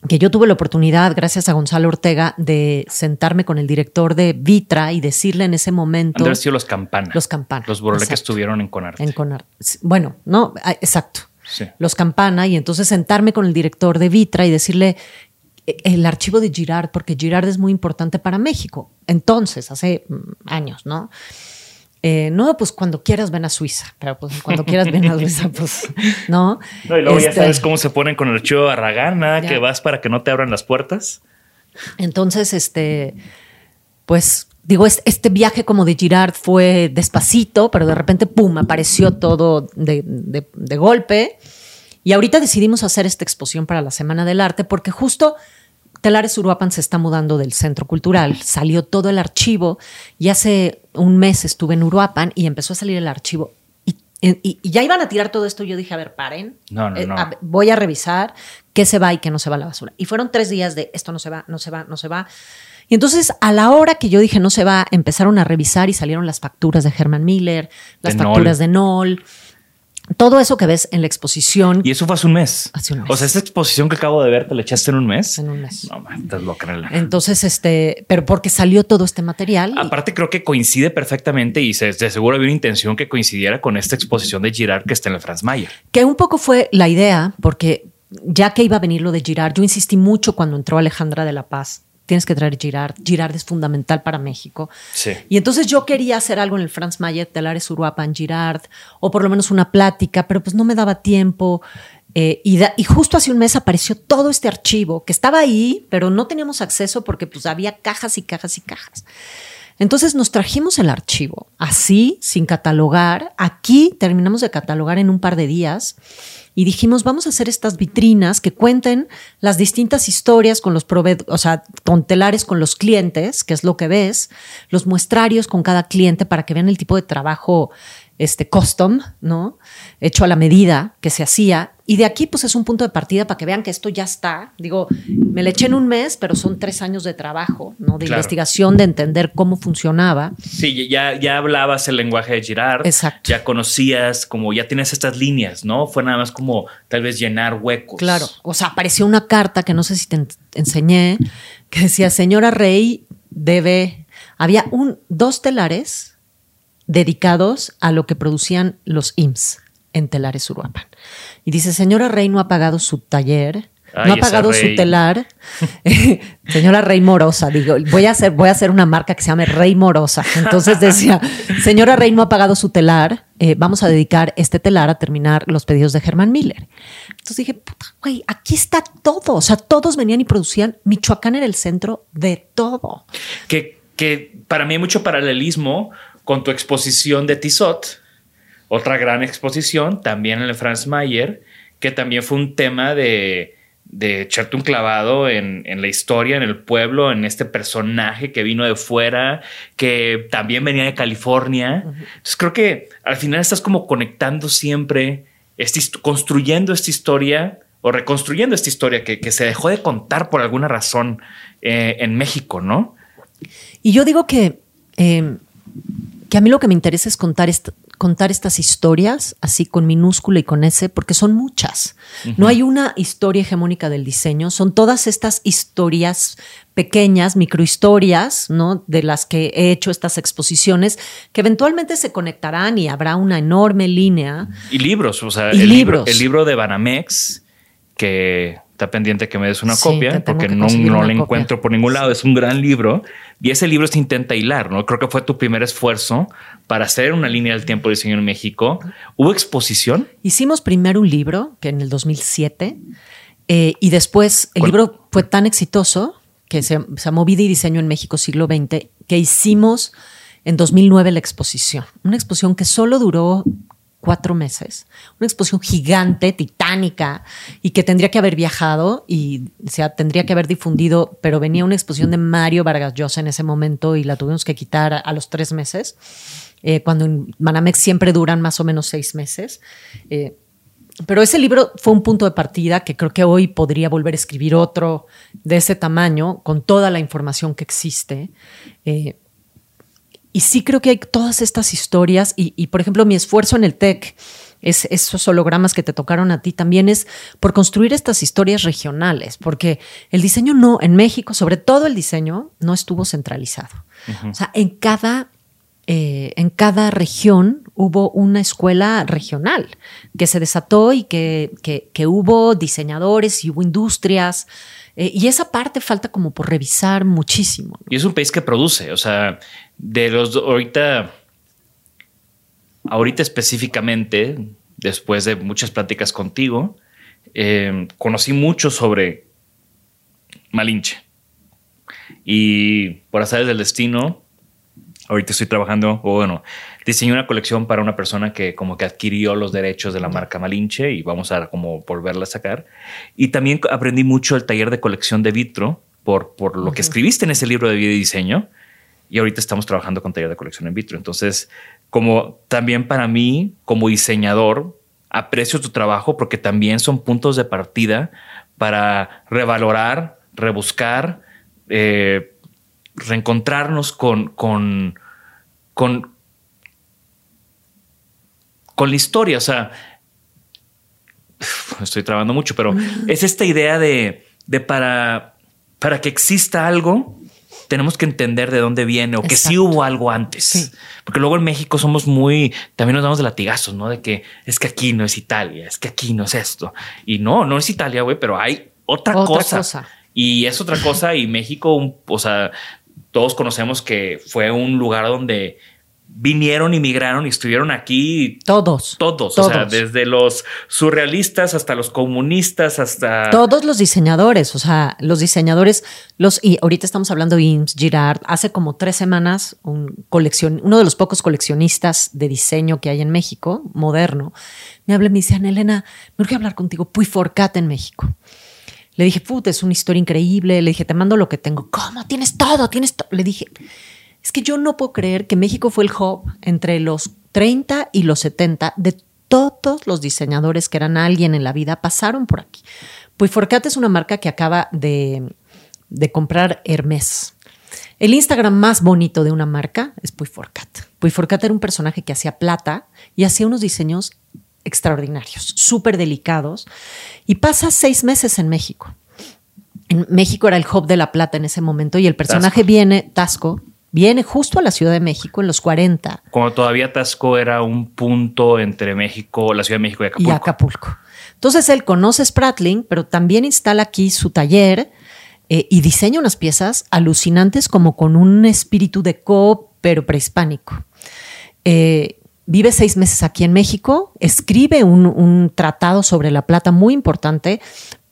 que yo tuve la oportunidad, gracias a Gonzalo Ortega, de sentarme con el director de Vitra y decirle en ese momento. Han sido los Campana. Los Campana. Los Burulek estuvieron en Conarte. En Conarte. Bueno, no, ah, exacto. Los Campana, y entonces sentarme con el director de Vitra y decirle e, el archivo de Girard, porque Girard es muy importante para México. Entonces, hace mm, años, ¿no? Eh, no, pues cuando quieras ven a Suiza, pero pues cuando quieras ven a Suiza, pues no. no y luego ya este, sabes cómo se ponen con el archivo Arragana, que vas para que no te abran las puertas. Entonces, este, pues digo, este viaje como de Girard fue despacito, pero de repente, pum, apareció todo de, de golpe. Y ahorita decidimos hacer esta exposición para la Semana del Arte porque justo Telares Uruapan se está mudando del centro cultural, salió todo el archivo y hace un mes estuve en Uruapan y empezó a salir el archivo. Y, ya iban a tirar todo esto. Yo dije, a ver, paren. No, no, eh, no. voy a revisar qué se va y qué no se va a la basura. Y fueron tres días de esto no se va, no se va, no se va. Y entonces, a la hora que yo dije no se va, empezaron a revisar y salieron las facturas de Herman Miller, las facturas de Noll todo eso que ves en la exposición. Y eso fue hace un mes. Hace un mes. O sea, esta exposición que acabo de ver, ¿te la echaste en un mes? En un mes. No, man, estás loca. Entonces, este, pero porque salió todo este material. Aparte, creo que coincide perfectamente y se, de seguro había una intención que coincidiera con esta exposición de Girard que está en el Franz Mayer. Que un poco fue la idea, porque ya que iba a venir lo de Girard, yo insistí mucho cuando entró Alejandra de la Paz tienes que traer Girard. Girard es fundamental para México. Sí. Y entonces yo quería hacer algo en el Franz Mayer, Telares Uruapan, Girard, o por lo menos una plática, pero pues no me daba tiempo. Eh, y, y, justo hace un mes apareció todo este archivo que estaba ahí, pero no teníamos acceso porque pues había cajas y cajas y cajas. Entonces nos trajimos el archivo así, sin catalogar. Aquí terminamos de catalogar en un par de días y dijimos, vamos a hacer estas vitrinas que cuenten las distintas historias con los proveedores, o sea, con telares con los clientes, que es lo que ves, los muestrarios con cada cliente para que vean el tipo de trabajo este custom, ¿no? Hecho a la medida que se hacía. Y de aquí, pues es un punto de partida para que vean que esto ya está. Digo, me le eché en un mes, pero son tres años de trabajo, ¿no? De investigación, de entender cómo funcionaba. Sí, ya, ya hablabas el lenguaje de Girard. Exacto. Ya conocías, como ya tienes estas líneas, ¿no? Fue nada más como tal vez llenar huecos. Claro. O sea, apareció una carta que no sé si te enseñé, que decía, señora Rey debe. Había un, dos telares dedicados a lo que producían los IMSS en Telares Uruapan. Y dice, señora Rey no ha pagado su taller, no ha pagado su telar. señora Rey Morosa, digo, voy a, hacer, voy a hacer una marca que se llame Rey Morosa. Entonces decía, señora Rey no ha pagado su telar, eh, vamos a dedicar este telar a terminar los pedidos de Germán Miller. Entonces dije, puta, güey, aquí está todo. O sea, todos venían y producían. Michoacán era el centro de todo. Que, que para mí hay mucho paralelismo con tu exposición de Tissot, otra gran exposición, también en el Franz Mayer, que también fue un tema de, de echarte un clavado en, la historia, en el pueblo, en este personaje que vino de fuera, que también venía de California. Entonces creo que al final estás como conectando siempre, construyendo esta historia o reconstruyendo esta historia que, se dejó de contar por alguna razón eh, en México, ¿no? Y yo digo que eh, que a mí lo que me interesa es contar, contar estas historias así con minúscula y con S, porque son muchas. No hay una historia hegemónica del diseño, son todas estas historias pequeñas, microhistorias, ¿no? De las que he hecho estas exposiciones, que eventualmente se conectarán y habrá una enorme línea. Y libros, o sea, el, Libro, el libro de Banamex que está pendiente que me des una Sí, copia porque que no, no la encuentro por ningún lado. Es un gran libro y ese libro se intenta hilar, ¿no? Creo que fue tu primer esfuerzo para hacer una línea del tiempo de diseño en México. ¿Hubo exposición? Hicimos primero un libro, que en el 2007, eh, y después el ¿Cuál? libro fue tan exitoso que se, se llamó Vida y Diseño en México siglo XX, que hicimos en 2009 la exposición. Una exposición que solo duró cuatro meses. Una exposición gigante, titánica, y que tendría que haber viajado y sea, tendría que haber difundido, pero venía una exposición de Mario Vargas Llosa en ese momento y la tuvimos que quitar a, los tres meses, eh, cuando en Manamex siempre duran más o menos seis meses. Eh, pero ese libro fue un punto de partida que creo que hoy podría volver a escribir otro de ese tamaño, con toda la información que existe. Eh, y sí creo que hay todas estas historias y, y, por ejemplo, mi esfuerzo en el TEC, es, esos hologramas que te tocaron a ti, también es por construir estas historias regionales, porque el diseño no, en México, sobre todo el diseño, no estuvo centralizado. O sea, en cada, eh, en cada región hubo una escuela regional que se desató y que, que, que hubo diseñadores y hubo industrias. Eh, y esa parte falta como por revisar muchísimo. Y es un país que produce, o sea, de los ahorita, ahorita específicamente, después de muchas pláticas contigo, eh, conocí mucho sobre Malinche. Y por azares del destino, ahorita estoy trabajando, o bueno, diseñé una colección para una persona que como que adquirió los derechos de la marca Malinche y vamos a como volverla a sacar. Y también aprendí mucho el taller de colección de Vitro por, por lo que escribiste en ese libro de vida y diseño. Y ahorita estamos trabajando con taller de colección en vitro. Entonces, como también para mí, como diseñador, aprecio tu trabajo porque también son puntos de partida para revalorar, rebuscar, eh, reencontrarnos con, con, con, con la historia. O sea, estoy trabajando mucho, pero es esta idea de, de para, para que exista algo, tenemos que entender de dónde viene o que sí hubo algo antes. Sí. Porque luego en México somos muy, también nos damos de latigazos, ¿no? De que es que aquí no es Italia, es que aquí no es esto. Y no, no es Italia, güey, pero hay otra, Otra cosa. cosa. Y es otra cosa y México, un- o sea, todos conocemos que fue un lugar donde vinieron y migraron y estuvieron aquí Todos. todos, o sea, desde los surrealistas hasta los comunistas, hasta... Todos los diseñadores, o sea, los diseñadores, los y ahorita estamos hablando de Ims, Girard, hace como tres semanas un coleccion, uno de los pocos coleccionistas de diseño que hay en México, moderno, me habla y me dice, Ana Elena, me urge hablar contigo, Puy Forcat en México. Le dije, puta, es una historia increíble. Le dije, te mando lo que tengo. ¿Cómo? Tienes todo, tienes todo. Le dije, es que yo no puedo creer que México fue el hub entre los 30 y los 70 de todos los diseñadores que eran alguien en la vida pasaron por aquí. Puiforcat es una marca que acaba de, de comprar Hermes. El Instagram más bonito de una marca es Puiforcat. Puiforcat era un personaje que hacía plata y hacía unos diseños extraordinarios, súper delicados, y pasa seis meses en México. En México era el hub de la plata en ese momento y el personaje Tasco. viene, Tasco, viene justo a la Ciudad de México en los 40 Cuando todavía Tasco era un punto entre México, la Ciudad de México y Acapulco. y Acapulco. Entonces él conoce Spratling, pero también instala aquí su taller eh, y diseña unas piezas alucinantes como con un espíritu de co, pero prehispánico. Eh, vive seis meses aquí en México, escribe un, un tratado sobre la plata muy importante,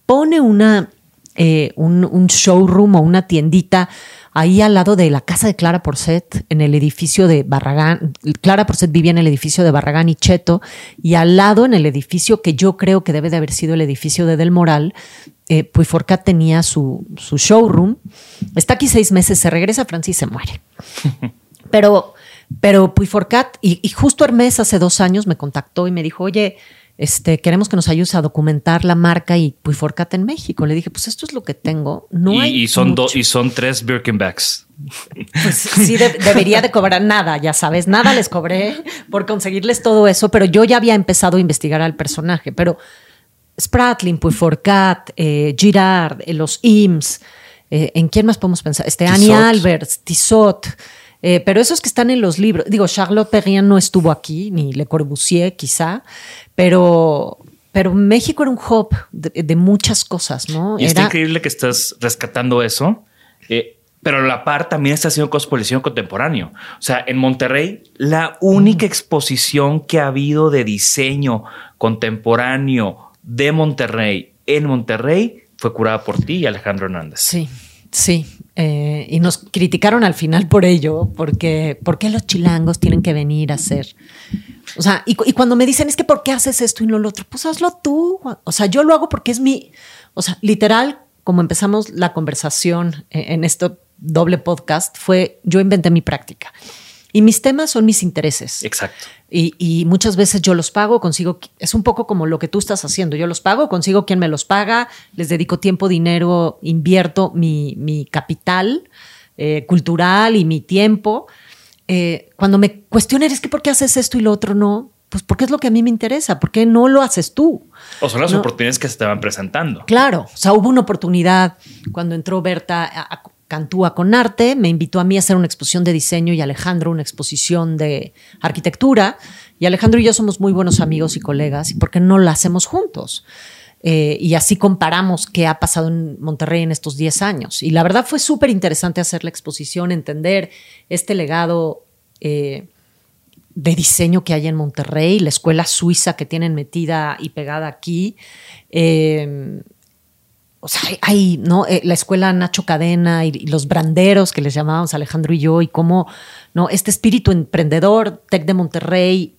pone una, eh, un, un showroom o una tiendita ahí al lado de la casa de Clara Porcet, en el edificio de Barragán. Clara Porcet vivía en el edificio de Barragán y Cheto, y al lado en el edificio que yo creo que debe de haber sido el edificio de Del Moral, eh, Puiforcat tenía su, su showroom. Está aquí seis meses, se regresa a Francia y se muere. Pero, pero Puiforcat, y, y justo Hermes hace dos años me contactó y me dijo, oye, este, queremos que nos ayudes a documentar la marca y Puiforcat en México. Le dije, pues esto es lo que tengo. No y, hay y son mucho". dos y son tres Birkenbacks. Pues sí, de- debería de cobrar nada, ya sabes, nada les cobré por conseguirles todo eso, pero yo ya había empezado a investigar al personaje, pero Spratling, Puiforcat, eh, Girard, eh, los IMS, eh, ¿en quién más podemos pensar? Este Annie Tissot. Alberts, Tissot, eh, pero esos que están en los libros, digo, Charlotte Perriand no estuvo aquí, ni Le Corbusier quizá, pero, pero México era un hub de, de muchas cosas, ¿no? Y está Era- increíble que estás rescatando eso. eh, pero a la par también está haciendo cospolición contemporáneo. O sea, en Monterrey, la única exposición que ha habido de diseño contemporáneo de Monterrey en Monterrey fue curada por ti y Alejandro Hernández. Sí, sí. Eh, y nos criticaron al final por ello, porque ¿por los chilangos tienen que venir a hacer? O sea, y, y cuando me dicen, es que ¿por qué haces esto y no lo otro? Pues hazlo tú. O sea, yo lo hago porque es mi, o sea, literal, como empezamos la conversación eh, en este doble podcast, fue yo inventé mi práctica. Y mis temas son mis intereses. Exacto. Y, y muchas veces yo los pago, consigo, es un poco como lo que tú estás haciendo, yo los pago, consigo quien me los paga, les dedico tiempo, dinero, invierto mi, mi capital eh, cultural y mi tiempo. Eh, cuando me cuestionan, es que ¿por qué haces esto y lo otro no? Pues porque es lo que a mí me interesa, ¿por qué no lo haces tú? O son las No. oportunidades que se te van presentando. Claro, o sea, hubo una oportunidad cuando entró Berta a, a Cantúa con arte, me invitó a mí a hacer una exposición de diseño y Alejandro una exposición de arquitectura. Y Alejandro y yo somos muy buenos amigos y colegas, ¿y por qué no la hacemos juntos? Eh, y así comparamos qué ha pasado en Monterrey en estos 10 años. Y la verdad fue súper interesante hacer la exposición, entender este legado eh, de diseño que hay en Monterrey, la escuela suiza que tienen metida y pegada aquí. Eh, o sea, hay, ¿no? Eh, la escuela Nacho Cadena y, y los branderos que les llamábamos Alejandro y yo, y cómo ¿no? este espíritu emprendedor, Tec de Monterrey,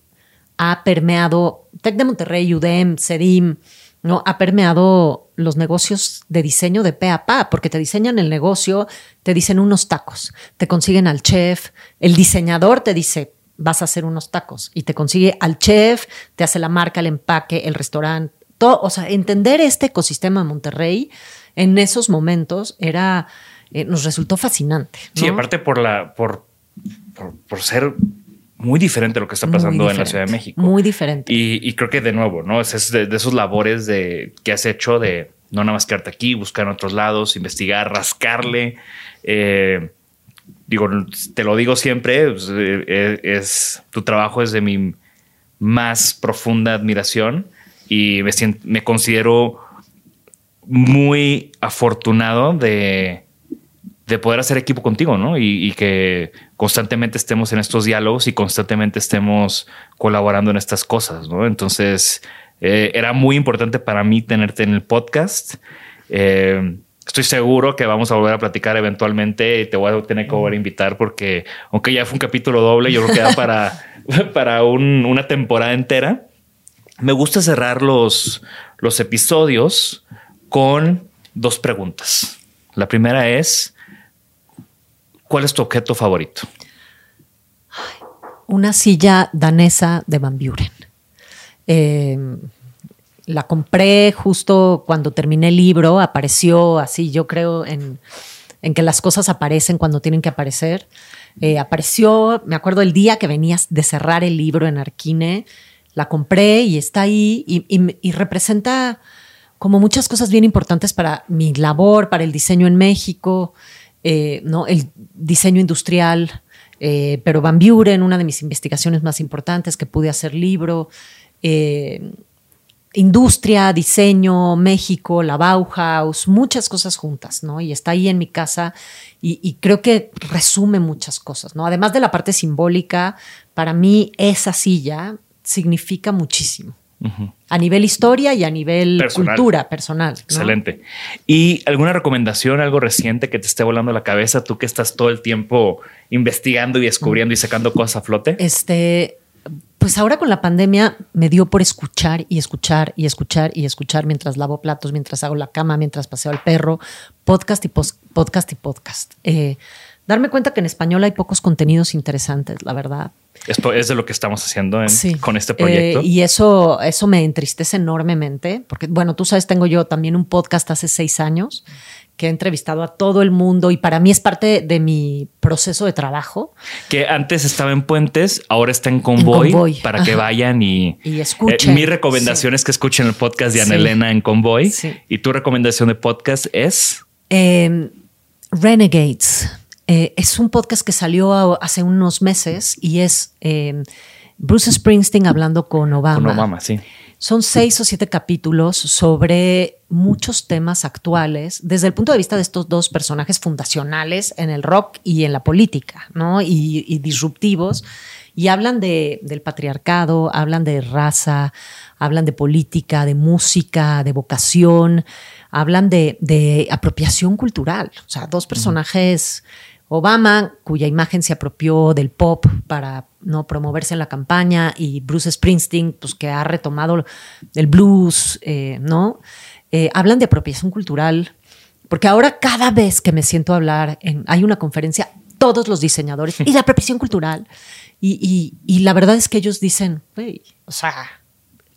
ha permeado, Tec de Monterrey, UDEM, CEDIM, ¿no? ha permeado los negocios de diseño de pe a pa, porque te diseñan el negocio, te dicen unos tacos, te consiguen al chef, el diseñador te dice, vas a hacer unos tacos, y te consigue al chef, te hace la marca, el empaque, el restaurante, todo, o sea, entender este ecosistema de Monterrey en esos momentos era, eh, nos resultó fascinante. Sí, aparte por la, por, por, por ser muy diferente a lo que está pasando en la Ciudad de México. Muy diferente. Y, y creo que de nuevo, ¿no? Es, es de, de esos labores de, que has hecho de no nada más quedarte aquí, buscar en otros lados, investigar, rascarle. Eh, digo, te lo digo siempre, pues, eh, es, tu trabajo es de mi más profunda admiración y me, sient- me considero muy afortunado de, de poder hacer equipo contigo, ¿no? Y, que constantemente estemos en estos diálogos y constantemente estemos colaborando en estas cosas, ¿no? Entonces, eh, era muy importante para mí tenerte en el podcast. Eh, estoy seguro que vamos a volver a platicar eventualmente y te voy a tener que volver a invitar porque, aunque ya fue un capítulo doble, yo creo que da para, para un- una temporada entera. Me gusta cerrar los, los episodios con dos preguntas. La primera es, ¿cuál es tu objeto favorito? una silla danesa de Van Buren. Eh, la compré justo cuando terminé el libro, apareció así, yo creo en, en que las cosas aparecen cuando tienen que aparecer. Eh, apareció, me acuerdo el día que venías de cerrar el libro en Arquine, la compré y está ahí y, representa como muchas cosas bien importantes para mi labor, para el diseño en México, eh, ¿no? el diseño industrial, eh, pero Van Buren, una de mis investigaciones más importantes que pude hacer libro, eh, industria, diseño, México, la Bauhaus, muchas cosas juntas, ¿no? Y está ahí en mi casa y, y creo que resume muchas cosas, ¿no? Además de la parte simbólica, para mí esa silla significa muchísimo. A nivel historia y a nivel Personal. cultura personal. ¿no? Excelente. ¿Y alguna recomendación, algo reciente que te esté volando la cabeza? Tú que estás todo el tiempo investigando y descubriendo y sacando cosas a flote. Este, pues ahora con la pandemia me dio por escuchar y escuchar y escuchar y escuchar mientras lavo platos, mientras hago la cama, mientras paseo al perro, podcast y podcast y podcast. Eh, darme cuenta que en español hay pocos contenidos interesantes, la verdad. Esto es de lo que estamos haciendo en- Sí. con este proyecto. Eh, y eso, eso me entristece enormemente, porque, bueno, tú sabes, tengo yo también un podcast hace seis años que he entrevistado a todo el mundo y para mí es parte de mi proceso de trabajo. que antes estaba en Puentes, ahora está en Convoy, Convoy, para que vayan y, Y escuchen. Eh, mi recomendación es que escuchen el podcast de Ana Sí. Elena en Convoy. Sí. Y tu recomendación de podcast es Eh, Renegades. Eh, es un podcast que salió a- hace unos meses y es eh, Bruce Springsteen hablando con Obama. con Obama, sí. Son seis o siete capítulos sobre muchos temas actuales desde el punto de vista de estos dos personajes fundacionales en el rock y en la política, ¿no? Y, disruptivos. Y hablan de, del patriarcado, hablan de raza, hablan de política, de música, de vocación, hablan de, de apropiación cultural. O sea, dos personajes Obama, cuya imagen se apropió del pop para no promoverse en la campaña, y Bruce Springsteen, pues que ha retomado el blues, eh, ¿no? Eh, hablan de apropiación cultural, porque ahora cada vez que me siento a hablar, en, hay una conferencia, todos los diseñadores, y la apropiación cultural, y, y la verdad es que ellos dicen, o sea,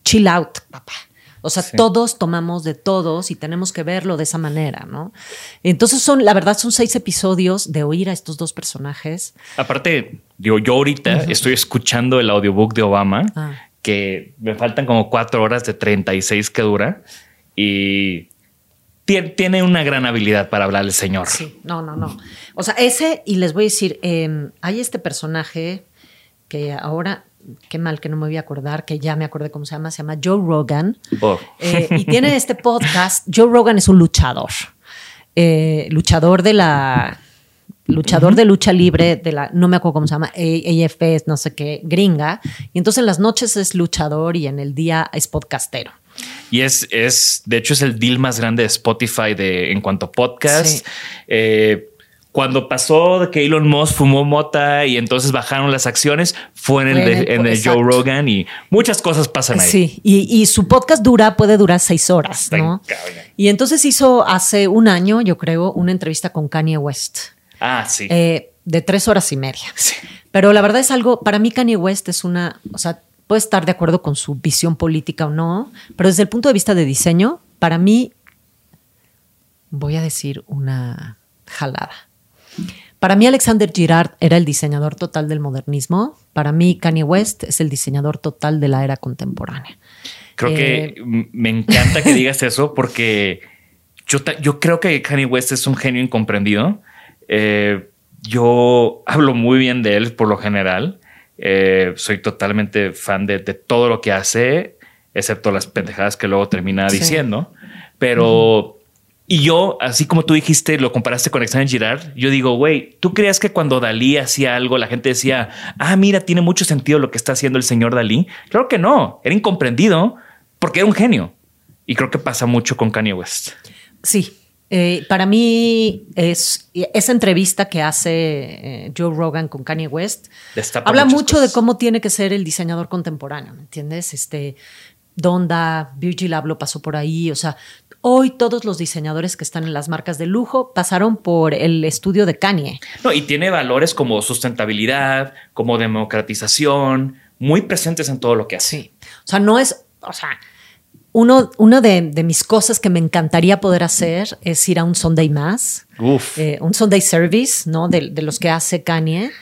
chill out, papá. O sea, todos tomamos de todos y tenemos que verlo de esa manera, ¿no? Entonces son, la verdad, son seis episodios de oír a estos dos personajes. Aparte, digo, yo ahorita estoy escuchando el audiobook de Obama, ah. que me faltan como cuatro horas de 36 que dura y tiene una gran habilidad para hablar el señor. Sí, no, no, no. O sea, ese, y les voy a decir, em, hay este personaje que ahora qué mal que no me voy a acordar, que ya me acordé cómo se llama, se llama Joe Rogan. Oh. Eh, y tiene este podcast. Joe Rogan es un luchador. Eh, luchador de la. Luchador de lucha libre de la, no me acuerdo cómo se llama, AFS, no sé qué, gringa. Y entonces en las noches es luchador y en el día es podcastero. Y es, es, de hecho, es el deal más grande de Spotify de, en cuanto a podcast. Eh, cuando pasó que Elon Musk fumó mota y entonces bajaron las acciones, fue en el, de, Joe Rogan y muchas cosas pasan ahí. Sí, y, su podcast dura, puede durar seis horas, ¿no? Y entonces hizo hace un año, yo creo, una entrevista con Kanye West. Ah, sí. Eh, de tres horas y media. Sí. Pero la verdad es algo, para mí Kanye West es una, o sea, puede estar de acuerdo con su visión política o no, pero desde el punto de vista de diseño, para mí, voy a decir una jalada. Para mí Alexander Girard era el diseñador total del modernismo. Para mí Kanye West es el diseñador total de la era contemporánea. Creo que eh, me encanta que digas eso porque yo, yo, creo que Kanye West es un genio incomprendido. Eh, yo hablo muy bien de él por lo general. Eh, soy totalmente fan de, todo lo que hace, excepto las pendejadas que luego termina diciendo. Pero y yo, así como tú dijiste, lo comparaste con Alexander Girard, yo digo, güey, ¿tú creías que cuando Dalí hacía algo, la gente decía, ah, mira, tiene mucho sentido lo que está haciendo el señor Dalí? Claro que no, era incomprendido porque era un genio. Y creo que pasa mucho con Kanye West. Sí, eh, para mí es esa entrevista que hace eh, Joe Rogan con Kanye West habla mucho de cómo tiene que ser el diseñador contemporáneo, ¿me entiendes? Este Donda, Virgil Abloh pasó por ahí, o sea, Hoy todos los diseñadores que están en las marcas de lujo pasaron por el estudio de Kanye. No, y tiene valores como sustentabilidad, como democratización, muy presentes en todo lo que hace. Sí. O sea, no es, o sea, uno, una de, mis cosas que me encantaría poder hacer es ir a un Sunday más, eh, un Sunday service, ¿no? De, de los que hace Kanye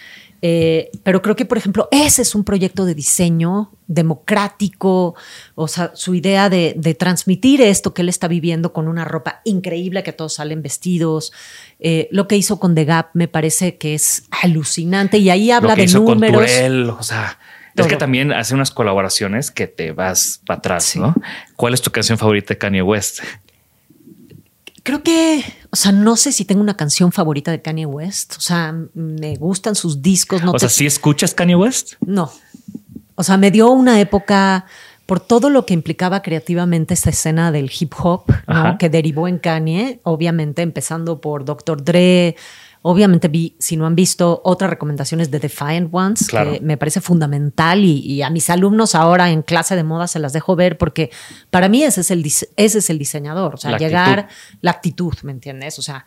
eh, pero creo que, por ejemplo, ese es un proyecto de diseño democrático, o sea, su idea de, transmitir esto que él está viviendo con una ropa increíble, que todos salen vestidos. Eh, lo que hizo con The Gap me parece que es alucinante y ahí habla lo que de hizo números. Con o sea, es que también hace unas colaboraciones que te vas para atrás, ¿no? ¿Cuál es tu canción favorita de Kanye West? Creo que, o sea, no sé si tengo una canción favorita de Kanye West. O sea, me gustan sus discos. No o sea, ¿sí escuchas Kanye West? No. O sea, me dio una época por todo lo que implicaba creativamente esta escena del hip hop, ¿no? que derivó en Kanye, obviamente empezando por Dr. Dre, Obviamente vi, si no han visto, otras recomendaciones de Defiant Ones, que me parece fundamental y, a mis alumnos ahora en clase de moda se las dejo ver porque para mí ese es el, ese es el diseñador, o sea, llegar, la actitud, ¿me entiendes? O sea,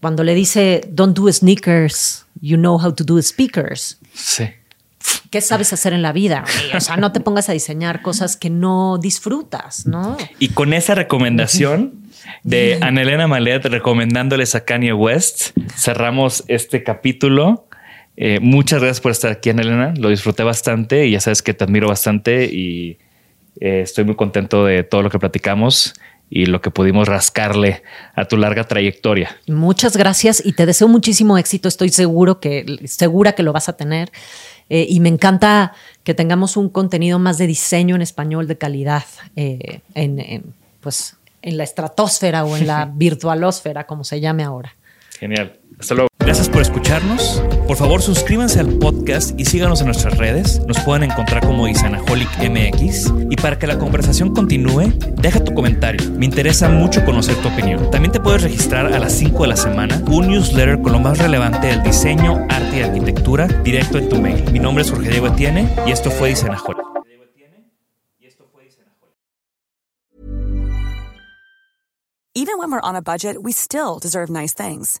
cuando le dice, don't do sneakers, you know how to do speakers. Sí. ¿Qué sabes hacer en la vida? O sea, no te pongas a diseñar cosas que no disfrutas, ¿no? Y con esa recomendación de Anelena Malet recomendándoles a Kanye West. Cerramos este capítulo. Eh, muchas gracias por estar aquí, Anelena. Lo disfruté bastante y ya sabes que te admiro bastante y eh, estoy muy contento de todo lo que platicamos y lo que pudimos rascarle a tu larga trayectoria. Muchas gracias y te deseo muchísimo éxito. Estoy seguro que segura que lo vas a tener. Eh, y me encanta que tengamos un contenido más de diseño en español de calidad eh, en, en, pues, en la estratosfera o en la virtualosfera, como se llame ahora. Genial. Hasta luego. Gracias por escucharnos. Por favor, suscríbanse al podcast y síganos en nuestras redes. Nos pueden encontrar como Isanaholic MX. Y para que la conversación continúe, deja tu comentario. Me interesa mucho conocer tu opinión. También te puedes registrar a las 5 de la semana un newsletter con lo más relevante del diseño, arte y arquitectura directo en tu mail. Mi nombre es Jorge Diego Etienne y esto fue Isanaholic. Even when we're on a budget, we still deserve nice things.